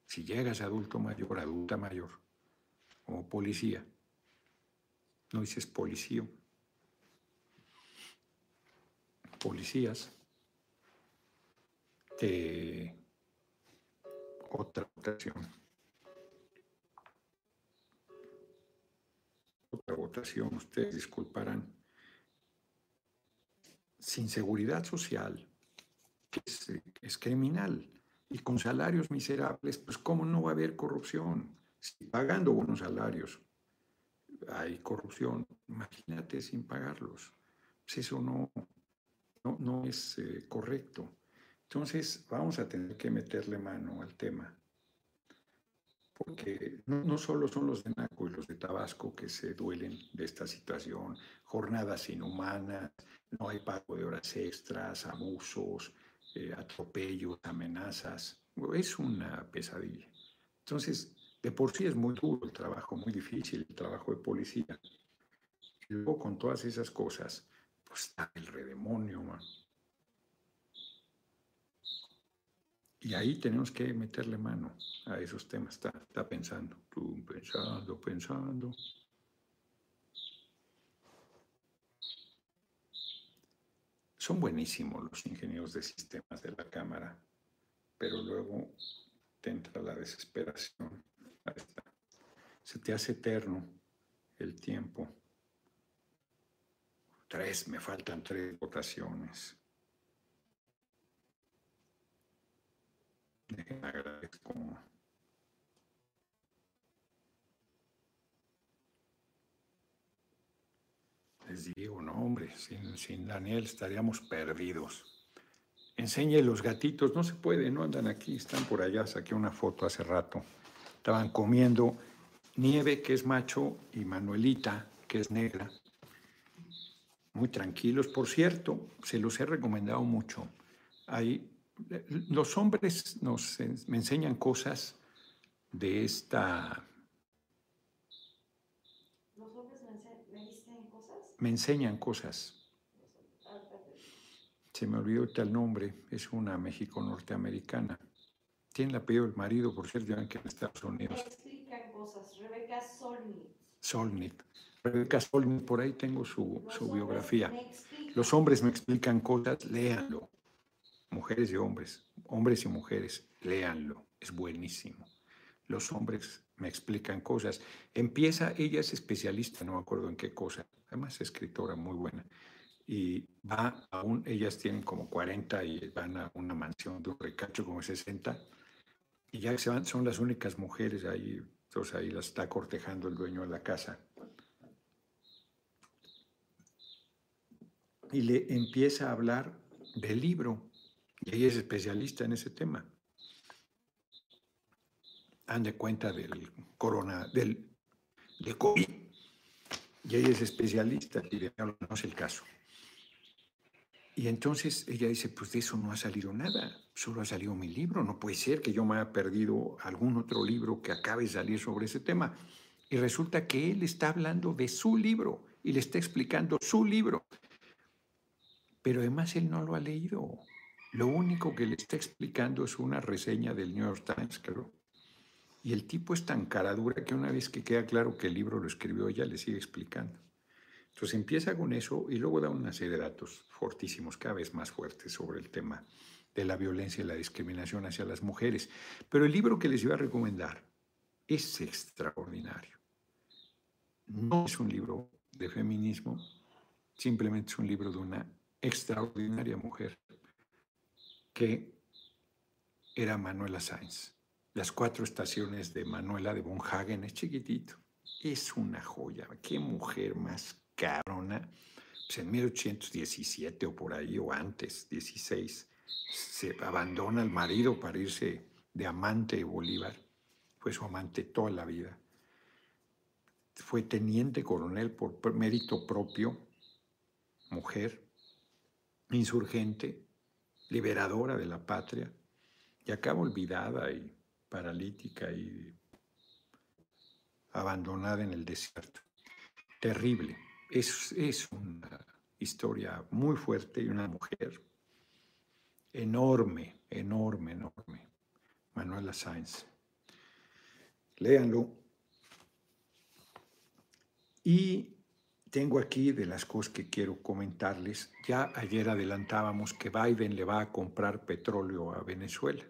si llegas a adulto mayor, adulta mayor, como policía. No dices policía. Policías. Otra votación. Otra votación, ustedes disculparán. Sin seguridad social, es criminal. Y con salarios miserables, pues ¿cómo no va a haber corrupción? pagando buenos salarios hay corrupción, imagínate sin pagarlos. Pues eso no, no, es eh, correcto. Entonces vamos a tener que meterle mano al tema. Porque no, no, solo son los de Naco y los de Tabasco que se duelen de esta situación, jornadas inhumanas, no hay pago de horas extras, abusos, eh, atropellos, amenazas. Es una pesadilla. Entonces, de por sí es muy duro el trabajo, muy difícil el trabajo de policía. Y luego con todas esas cosas, pues está el redemonio, man. Y ahí tenemos que meterle mano a esos temas. Está, está pensando, tú pensando, pensando. Son buenísimos los ingenieros de sistemas de la Cámara, pero luego te entra la desesperación se te hace eterno el tiempo. Tres, me faltan tres votaciones. Agradezco. Les digo, no, hombre, sin, Daniel estaríamos perdidos. Enseñe los gatitos, no se puede, no andan aquí, están por allá, saqué una foto hace rato. Estaban comiendo Nieve, que es macho, y Manuelita, que es negra. Muy tranquilos. Por cierto, se los he recomendado mucho. Hay, los hombres nos, me enseñan cosas de esta... ¿Los hombres me enseñan cosas? Me enseñan cosas. Se me olvidó el nombre, es una México-norteamericana. Tiene el apellido del marido, por cierto, que en Estados Unidos. Me explican cosas. Rebeca Solnit. Solnit. Rebeca Solnit, por ahí tengo su, su biografía. Los hombres me explican cosas, léanlo. Mujeres y hombres, hombres y mujeres, léanlo. Es buenísimo. Los hombres me explican cosas. Empieza, ella es especialista, no me acuerdo en qué cosa, además es escritora muy buena. Y va a un, ellas tienen como 40 y van a una mansión de un recacho como 60 y ya se van, son las únicas mujeres ahí, entonces ahí las está cortejando el dueño de la casa. Y le empieza a hablar del libro, y ella es especialista en ese tema. Han de cuenta del corona, del de COVID, y ella es especialista, y no es el caso. Y entonces ella dice, pues de eso no ha salido nada, solo ha salido mi libro, no puede ser que yo me haya perdido algún otro libro que acabe de salir sobre ese tema. Y resulta que él está hablando de su libro y le está explicando su libro. Pero además él no lo ha leído. Lo único que le está explicando es una reseña del New York Times, creo. Y el tipo es tan cara dura que una vez que queda claro que el libro lo escribió ella, le sigue explicando. Entonces empieza con eso y luego da una serie de datos fortísimos, cada vez más fuertes sobre el tema de la violencia y la discriminación hacia las mujeres. Pero el libro que les iba a recomendar es extraordinario. No es un libro de feminismo, simplemente es un libro de una extraordinaria mujer que era Manuela Sainz. Las cuatro estaciones de Manuela de von Hagen es chiquitito. Es una joya. Qué mujer más carona, pues en 1817 o por ahí, o antes, 16, se abandona al marido para irse de amante de Bolívar. Fue su amante toda la vida. Fue teniente coronel por mérito propio, mujer, insurgente, liberadora de la patria, y acaba olvidada y paralítica y abandonada en el desierto. Terrible. Es, es una historia muy fuerte y una mujer enorme, enorme, enorme. Manuela Sáenz. Léanlo. Y tengo aquí de las cosas que quiero comentarles. Ya ayer adelantábamos que Biden le va a comprar petróleo a Venezuela.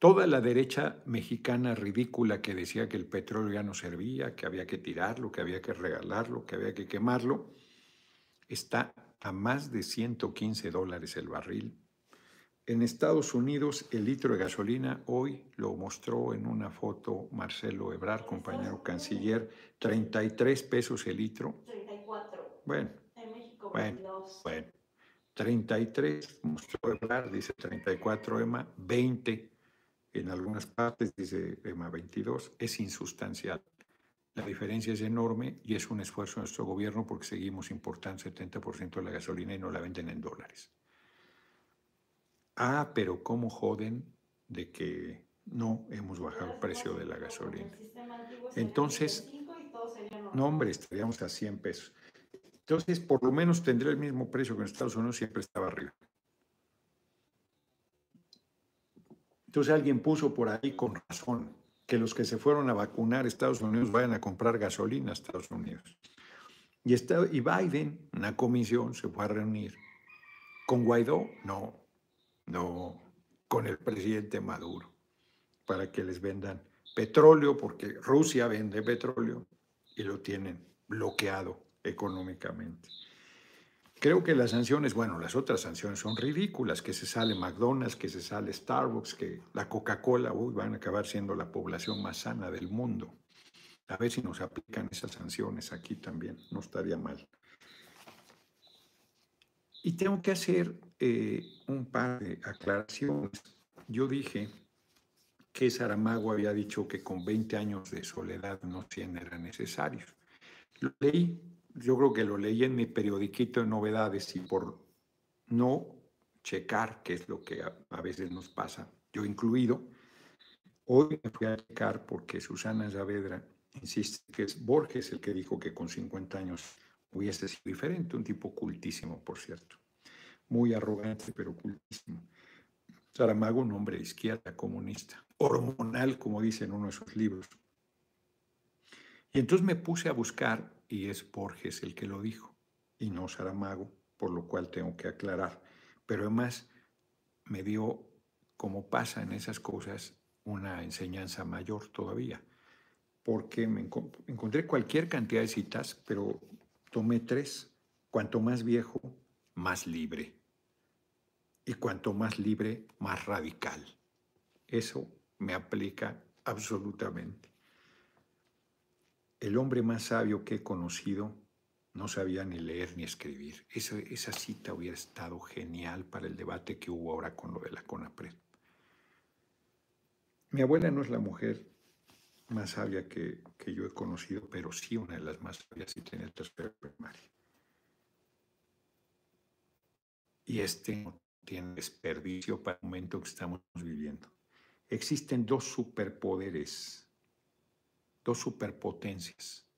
Toda la derecha mexicana ridícula que decía que el petróleo ya no servía, que había que tirarlo, que había que regalarlo, que había que quemarlo, está a más de 115 dólares el barril. En Estados Unidos, el litro de gasolina, hoy lo mostró en una foto Marcelo Ebrar, compañero canciller, 33 pesos el litro. 34. Bueno, En México, bueno, 22. bueno. 33, mostró Ebrar, dice 34 EMA, 20 en algunas partes, dice EMA 22, es insustancial. La diferencia es enorme y es un esfuerzo de nuestro gobierno porque seguimos importando 70% de la gasolina y no la venden en dólares. Ah, pero cómo joden de que no hemos bajado el precio de la gasolina. Entonces, 75 y todo sería normal. No, hombre, estaríamos a 100 pesos. Entonces, por lo menos tendría el mismo precio que en Estados Unidos, siempre estaba arriba. Entonces alguien puso por ahí con razón que los que se fueron a vacunar a Estados Unidos vayan a comprar gasolina a Estados Unidos. Y, está, y Biden, una comisión, se fue a reunir. ¿Con Guaidó? No, no, con el presidente Maduro, para que les vendan petróleo, porque Rusia vende petróleo y lo tienen bloqueado económicamente. Creo que las sanciones, bueno, las otras sanciones son ridículas, que se sale McDonald's, que se sale Starbucks, que la Coca-Cola, uy, van a acabar siendo la población más sana del mundo. A ver si nos aplican esas sanciones aquí también, no estaría mal. Y tengo que hacer eh, un par de aclaraciones. Yo dije que Saramago había dicho que con 20 años de soledad no 100 eran necesarios. Lo leí, yo creo que lo leí en mi periodiquito de novedades y por no checar, que es lo que a, veces nos pasa, yo incluido, hoy me fui a checar porque Susana Saavedra insiste que es Borges el que dijo que con 50 años hubiese sido diferente, un tipo cultísimo, por cierto, muy arrogante, pero cultísimo. Saramago, un hombre de izquierda, comunista, hormonal, como dice en uno de sus libros. Y entonces me puse a buscar, y es Borges el que lo dijo, y no Saramago, por lo cual tengo que aclarar. Pero además me dio, como pasa en esas cosas, una enseñanza mayor todavía, porque me enco- encontré cualquier cantidad de citas, pero tomé tres. Cuanto más viejo, más libre. Y cuanto más libre, más radical. Eso me aplica absolutamente. El hombre más sabio que he conocido no sabía ni leer ni escribir. Esa, cita hubiera estado genial para el debate que hubo ahora con lo de la CONAPRED. Mi abuela no es la mujer más sabia que, yo he conocido, pero sí una de las más sabias y tiene tercera primaria. Y este no tiene desperdicio para el momento que estamos viviendo. Existen dos superpoderes, dos superpotencias.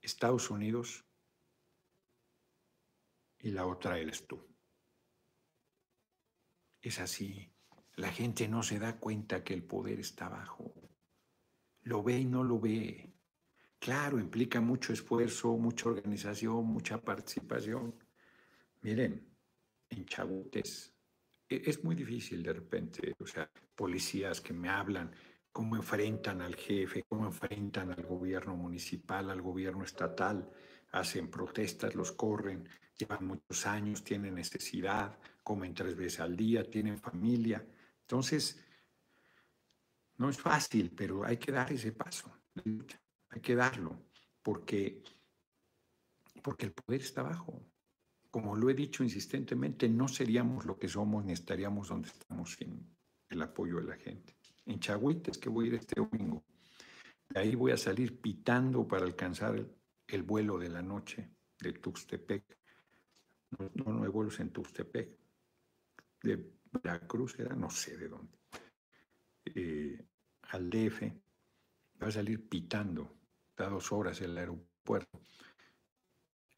Estados Unidos y la otra eres tú. Es así. La gente no se da cuenta que el poder está abajo. Lo ve y no lo ve. Claro, implica mucho esfuerzo, mucha organización, mucha participación. Miren, en Chabutes e- es muy difícil de repente, o sea, policías que me hablan, cómo enfrentan al jefe, cómo enfrentan al gobierno municipal, al gobierno estatal, hacen protestas, los corren, llevan muchos años, tienen necesidad, comen tres veces al día, tienen familia. Entonces, no es fácil, pero hay que dar ese paso, hay que darlo, porque porque el poder está abajo. Como lo he dicho insistentemente, no seríamos lo que somos ni estaríamos donde estamos sin el apoyo de la gente. En Chagüites, que voy a ir este domingo, de ahí voy a salir pitando para alcanzar el, vuelo de la noche de Tuxtepec. No, no, hay vuelos en Tuxtepec. De Veracruz era, no sé de dónde. Eh, al DF, va a salir pitando, da dos horas el aeropuerto.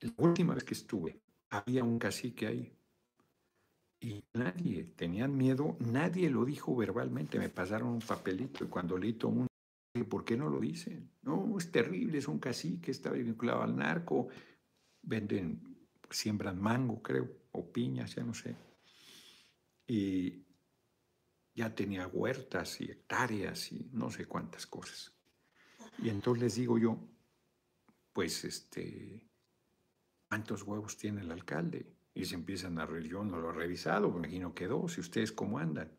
La última vez que estuve, había un cacique ahí. Y nadie, tenían miedo, nadie lo dijo verbalmente. Me pasaron un papelito y cuando leí todo un ¿por qué no lo dicen? No, es terrible, es un cacique, está vinculado al narco, venden, siembran mango, creo, o piñas, ya no sé. Y ya tenía huertas y hectáreas y no sé cuántas cosas. Y entonces les digo yo, pues este, ¿cuántos huevos tiene el alcalde? Y se empiezan a reír, yo no lo he revisado, me imagino que dos, y ustedes cómo andan.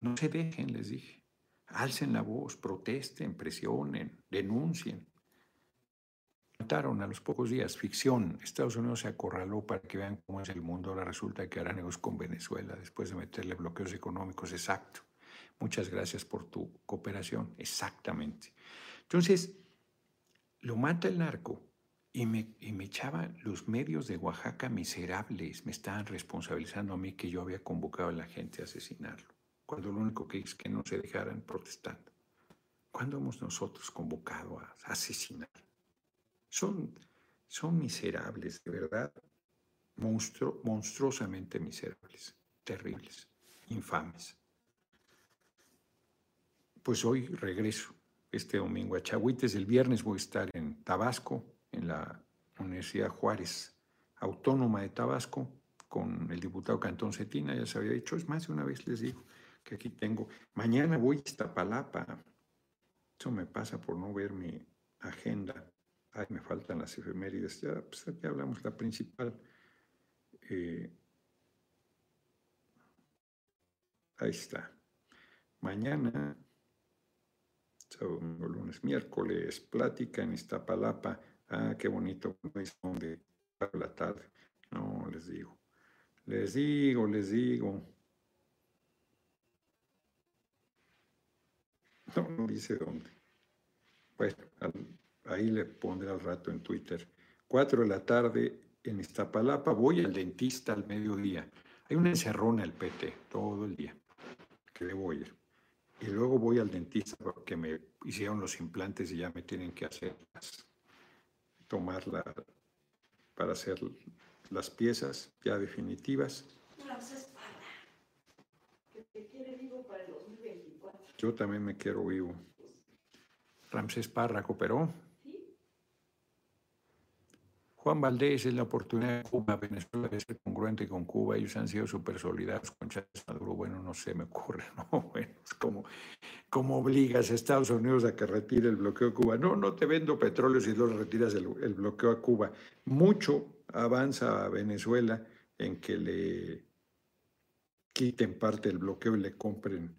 No se dejen, les dije. Alcen la voz, protesten, presionen, denuncien. Mataron a los pocos días, ficción. Estados Unidos se acorraló para que vean cómo es el mundo. Ahora resulta que hará negocios con Venezuela después de meterle bloqueos económicos. Exacto. Muchas gracias por tu cooperación. Exactamente. Entonces, lo mata el narco y me, y me echaban los medios de Oaxaca miserables. Me estaban responsabilizando a mí que yo había convocado a la gente a asesinarlo, cuando lo único que es que no se dejaran protestando. ¿Cuándo hemos nosotros convocado a asesinar? Son, son miserables, de verdad, monstruosamente miserables, terribles, infames. Pues hoy regreso este domingo a Chagüites. El viernes voy a estar en Tabasco, en la Universidad Juárez Autónoma de Tabasco, con el diputado Cantón Cetina, ya se había dicho, es más de una vez les digo que aquí tengo. Mañana voy a Iztapalapa. Eso me pasa por no ver mi agenda. Ay, me faltan las efemérides. Ya, pues, ya hablamos la principal. Eh, ahí está. Mañana sábado, lunes, miércoles, plática en Iztapalapa. Ah, qué bonito, de la tarde. No, les digo. Les digo, les digo. No, no dice dónde. Bueno, ahí le pondré al rato en Twitter. Cuatro de la tarde en Iztapalapa. Voy al dentista al mediodía. Hay una encerrona el PT todo el día que debo ir y luego voy al dentista porque me hicieron los implantes y ya me tienen que hacer tomarla para hacer las piezas ya definitivas. Yo también me quiero vivo. Ramsés Parra cooperó. Juan Valdés es la oportunidad de Cuba, Venezuela de ser congruente con Cuba, ellos han sido súper solidarios con Chávez Maduro, bueno, no sé, me ocurre, ¿no? Bueno, es como, obligas a Estados Unidos a que retire el bloqueo a Cuba. No, no te vendo petróleo si luego retiras el, el bloqueo a Cuba. Mucho avanza a Venezuela en que le quiten parte del bloqueo y le compren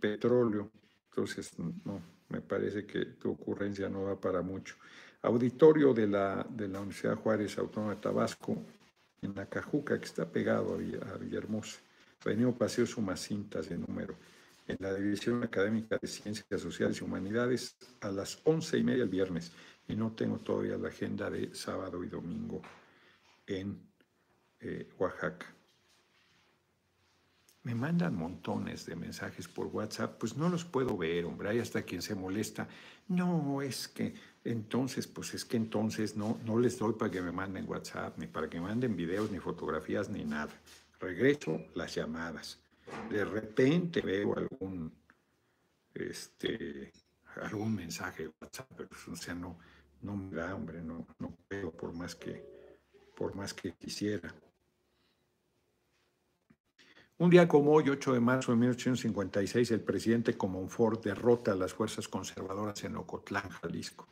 petróleo. Entonces, no, me parece que tu ocurrencia no va para mucho auditorio de la, de la Universidad Juárez Autónoma de Tabasco, en la Cajuca, que está pegado a, Villahermosa. Avenida Paseo Sumacintas de número, en la División Académica de Ciencias Sociales y Humanidades, a las once y media el viernes. Y no tengo todavía la agenda de sábado y domingo en eh, Oaxaca. Me mandan montones de mensajes por WhatsApp, pues no los puedo ver, hombre, hay hasta quien se molesta. No, es que entonces, pues es que entonces no, no les doy para que me manden WhatsApp, ni para que me manden videos, ni fotografías, ni nada. Regreso las llamadas. De repente veo algún, este, algún mensaje de WhatsApp, pero o sea, no, no me da, hombre, no, no veo por más que, por más que quisiera. Un día como hoy, 8 de marzo de 1856, el presidente Comonfort derrota a las fuerzas conservadoras en Ocotlán, Jalisco,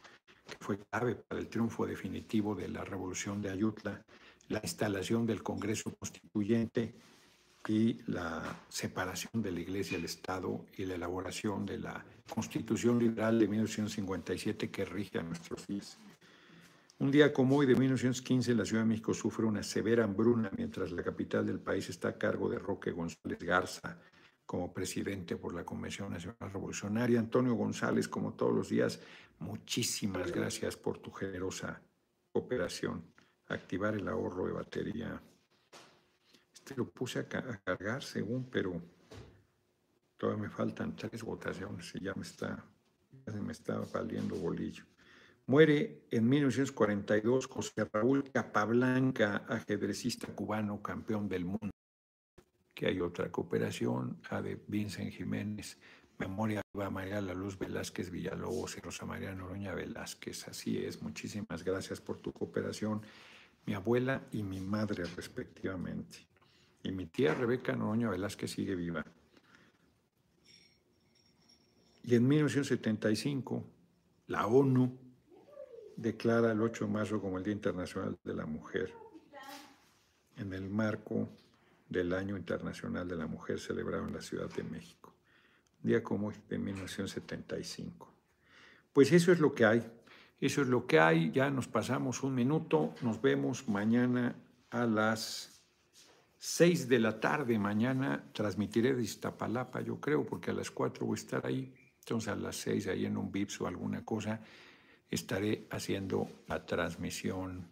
que fue clave para el triunfo definitivo de la revolución de Ayutla, la instalación del Congreso Constituyente y la separación de la Iglesia y el Estado y la elaboración de la Constitución Liberal de 1957 que rige a nuestros días. Un día como hoy de 1915, la Ciudad de México sufre una severa hambruna mientras la capital del país está a cargo de Roque González Garza como presidente por la Convención Nacional Revolucionaria. Antonio González, como todos los días, muchísimas gracias por tu generosa cooperación. Activar el ahorro de batería. Este lo puse a, cargar según, pero todavía me faltan tres votaciones y ya me está, ya me está valiendo bolillo. Muere en 1942 José Raúl Capablanca, ajedrecista cubano, campeón del mundo. Que hay otra cooperación, la de Vincent Jiménez, Memoria a María La Luz Velázquez Villalobos y Rosa María Noroña Velázquez. Así es, muchísimas gracias por tu cooperación, mi abuela y mi madre respectivamente. Y mi tía Rebeca Noroña Velázquez sigue viva. Y en 1975, la ONU declara el 8 de marzo como el Día Internacional de la Mujer en el marco del Año Internacional de la Mujer celebrado en la Ciudad de México, día como de 1975. Pues eso es lo que hay, eso es lo que hay, ya nos pasamos un minuto, nos vemos mañana a las 6 de la tarde, mañana transmitiré de Iztapalapa, yo creo, porque a las 4 voy a estar ahí, entonces a las 6 ahí en un VIPS o alguna cosa estaré haciendo la transmisión.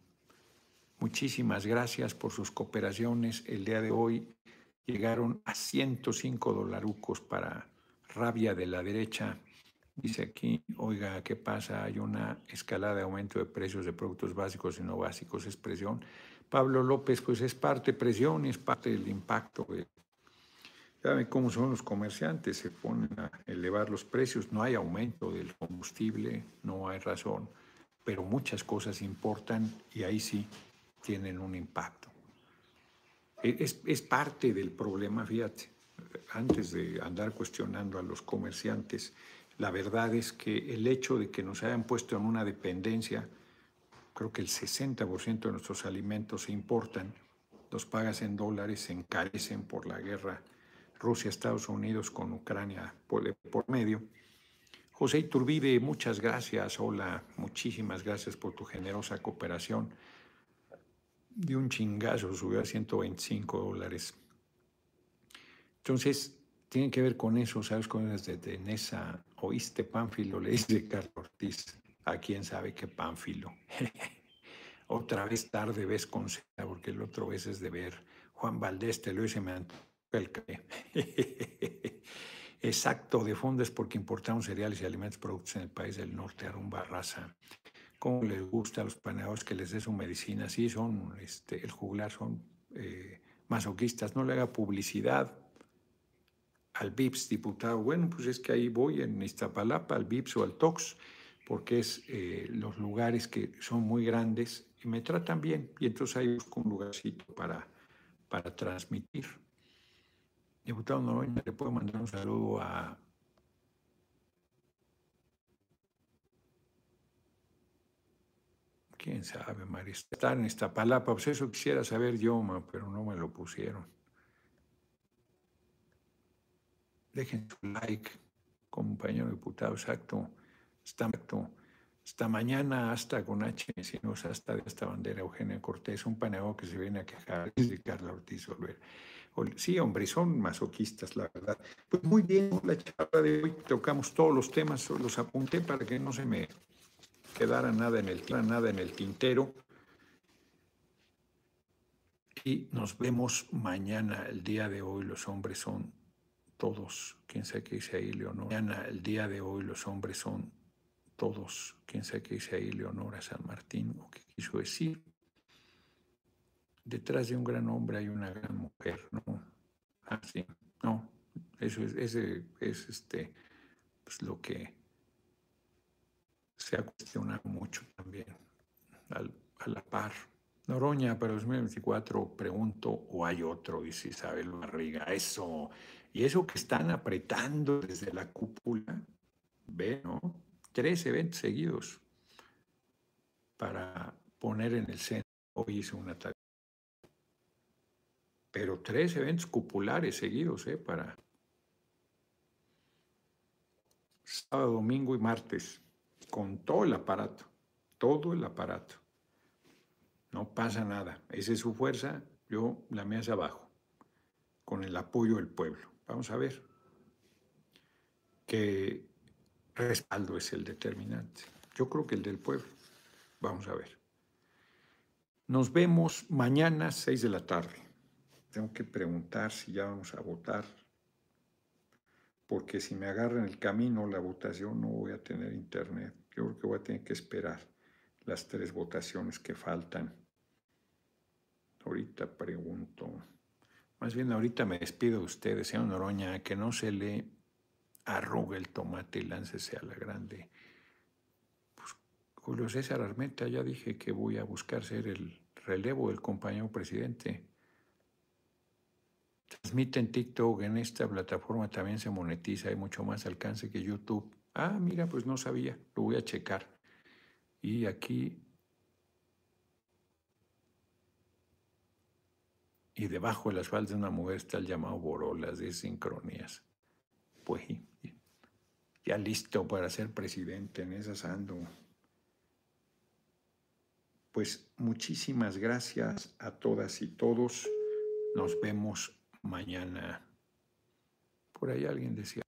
Muchísimas gracias por sus cooperaciones. El día de hoy llegaron a 105 dolarucos para rabia de la derecha. Dice aquí, oiga, ¿qué pasa? Hay una escalada de aumento de precios de productos básicos y no básicos, es presión. Pablo López, pues es parte presión y es parte del impacto Saben cómo son los comerciantes, se ponen a elevar los precios, no hay aumento del combustible, no hay razón, pero muchas cosas importan y ahí sí tienen un impacto. E, es, es parte del problema, fíjate, antes de andar cuestionando a los comerciantes, la verdad es que el hecho de que nos hayan puesto en una dependencia, creo que el 60% de nuestros alimentos se importan, los pagas en dólares, se encarecen por la guerra Rusia, Estados Unidos con Ucrania por, por medio. José Iturbide, muchas gracias. Hola, muchísimas gracias por tu generosa cooperación. De un chingazo subió a 125 dólares. Entonces, tiene que ver con eso, ¿sabes? Con desde de oíste Pánfilo, le dice Carlos Ortiz. A quién sabe qué Pánfilo. Otra vez tarde ves con porque el otro vez es de ver. Juan Valdés te lo dice, me el Exacto, de fondo es porque importamos cereales y alimentos productos en el país del norte, Arumba, Raza. ¿Cómo les gusta a los paneadores que les dé su medicina? Sí, son, este, el juglar son eh, masoquistas. No le haga publicidad al VIPS, diputado. Bueno, pues es que ahí voy en Iztapalapa, al VIPS o al TOX, porque es eh, los lugares que son muy grandes y me tratan bien. Y entonces ahí busco un lugarcito para, para transmitir. Diputado Noroña, le puedo mandar un saludo a quién sabe, Marista. Está en esta palapa, pues eso quisiera saber yo, pero no me lo pusieron. Dejen su like, compañero diputado, exacto. Está, hasta mañana, hasta con H, no hasta de esta bandera Eugenia Cortés, un paneo que se viene a quejar de Carla Ortiz Olvera. Sí, hombre, son masoquistas, la verdad. Pues muy bien, la charla de hoy tocamos todos los temas, los apunté para que no se me quedara nada en el, nada en el tintero. Y nos vemos mañana, el día de hoy, los hombres son todos, quién sabe qué dice ahí, Leonor. Mañana, el día de hoy, los hombres son todos, quién sabe qué dice ahí, Leonora San Martín, o qué quiso decir detrás de un gran hombre hay una gran mujer, ¿no? Ah, sí, no, eso es, ese, es este, pues lo que se ha cuestionado mucho también, a la par. Noroña, para 2024 pregunto, o hay otro, dice Isabel Barriga, eso, y eso que están apretando desde la cúpula, ve, ¿no? Tres eventos seguidos para poner en el centro. Hoy hice una tarea pero tres eventos cupulares seguidos, ¿eh? Para sábado, domingo y martes, con todo el aparato, todo el aparato. No pasa nada. Esa es su fuerza. Yo la me hace abajo, con el apoyo del pueblo. Vamos a ver qué respaldo es el determinante. Yo creo que el del pueblo. Vamos a ver. Nos vemos mañana, 6 de la tarde. Tengo que preguntar si ya vamos a votar, porque si me agarra en el camino la votación no voy a tener internet. Yo creo que voy a tener que esperar las tres votaciones que faltan. Ahorita pregunto. Más bien ahorita me despido de ustedes, señor Noroña, que no se le arrugue el tomate y láncese a la grande. Julio César Armenta, ya dije que voy a buscar ser el relevo del compañero presidente. Transmite en TikTok, en esta plataforma también se monetiza, hay mucho más alcance que YouTube. Ah, mira, pues no sabía, lo voy a checar. Y aquí, y debajo de las faldas de una mujer está el llamado Borolas de sincronías. Pues ya listo para ser presidente, en esas ando pues muchísimas gracias a todas y todos. Nos vemos mañana. Por ahí alguien decía.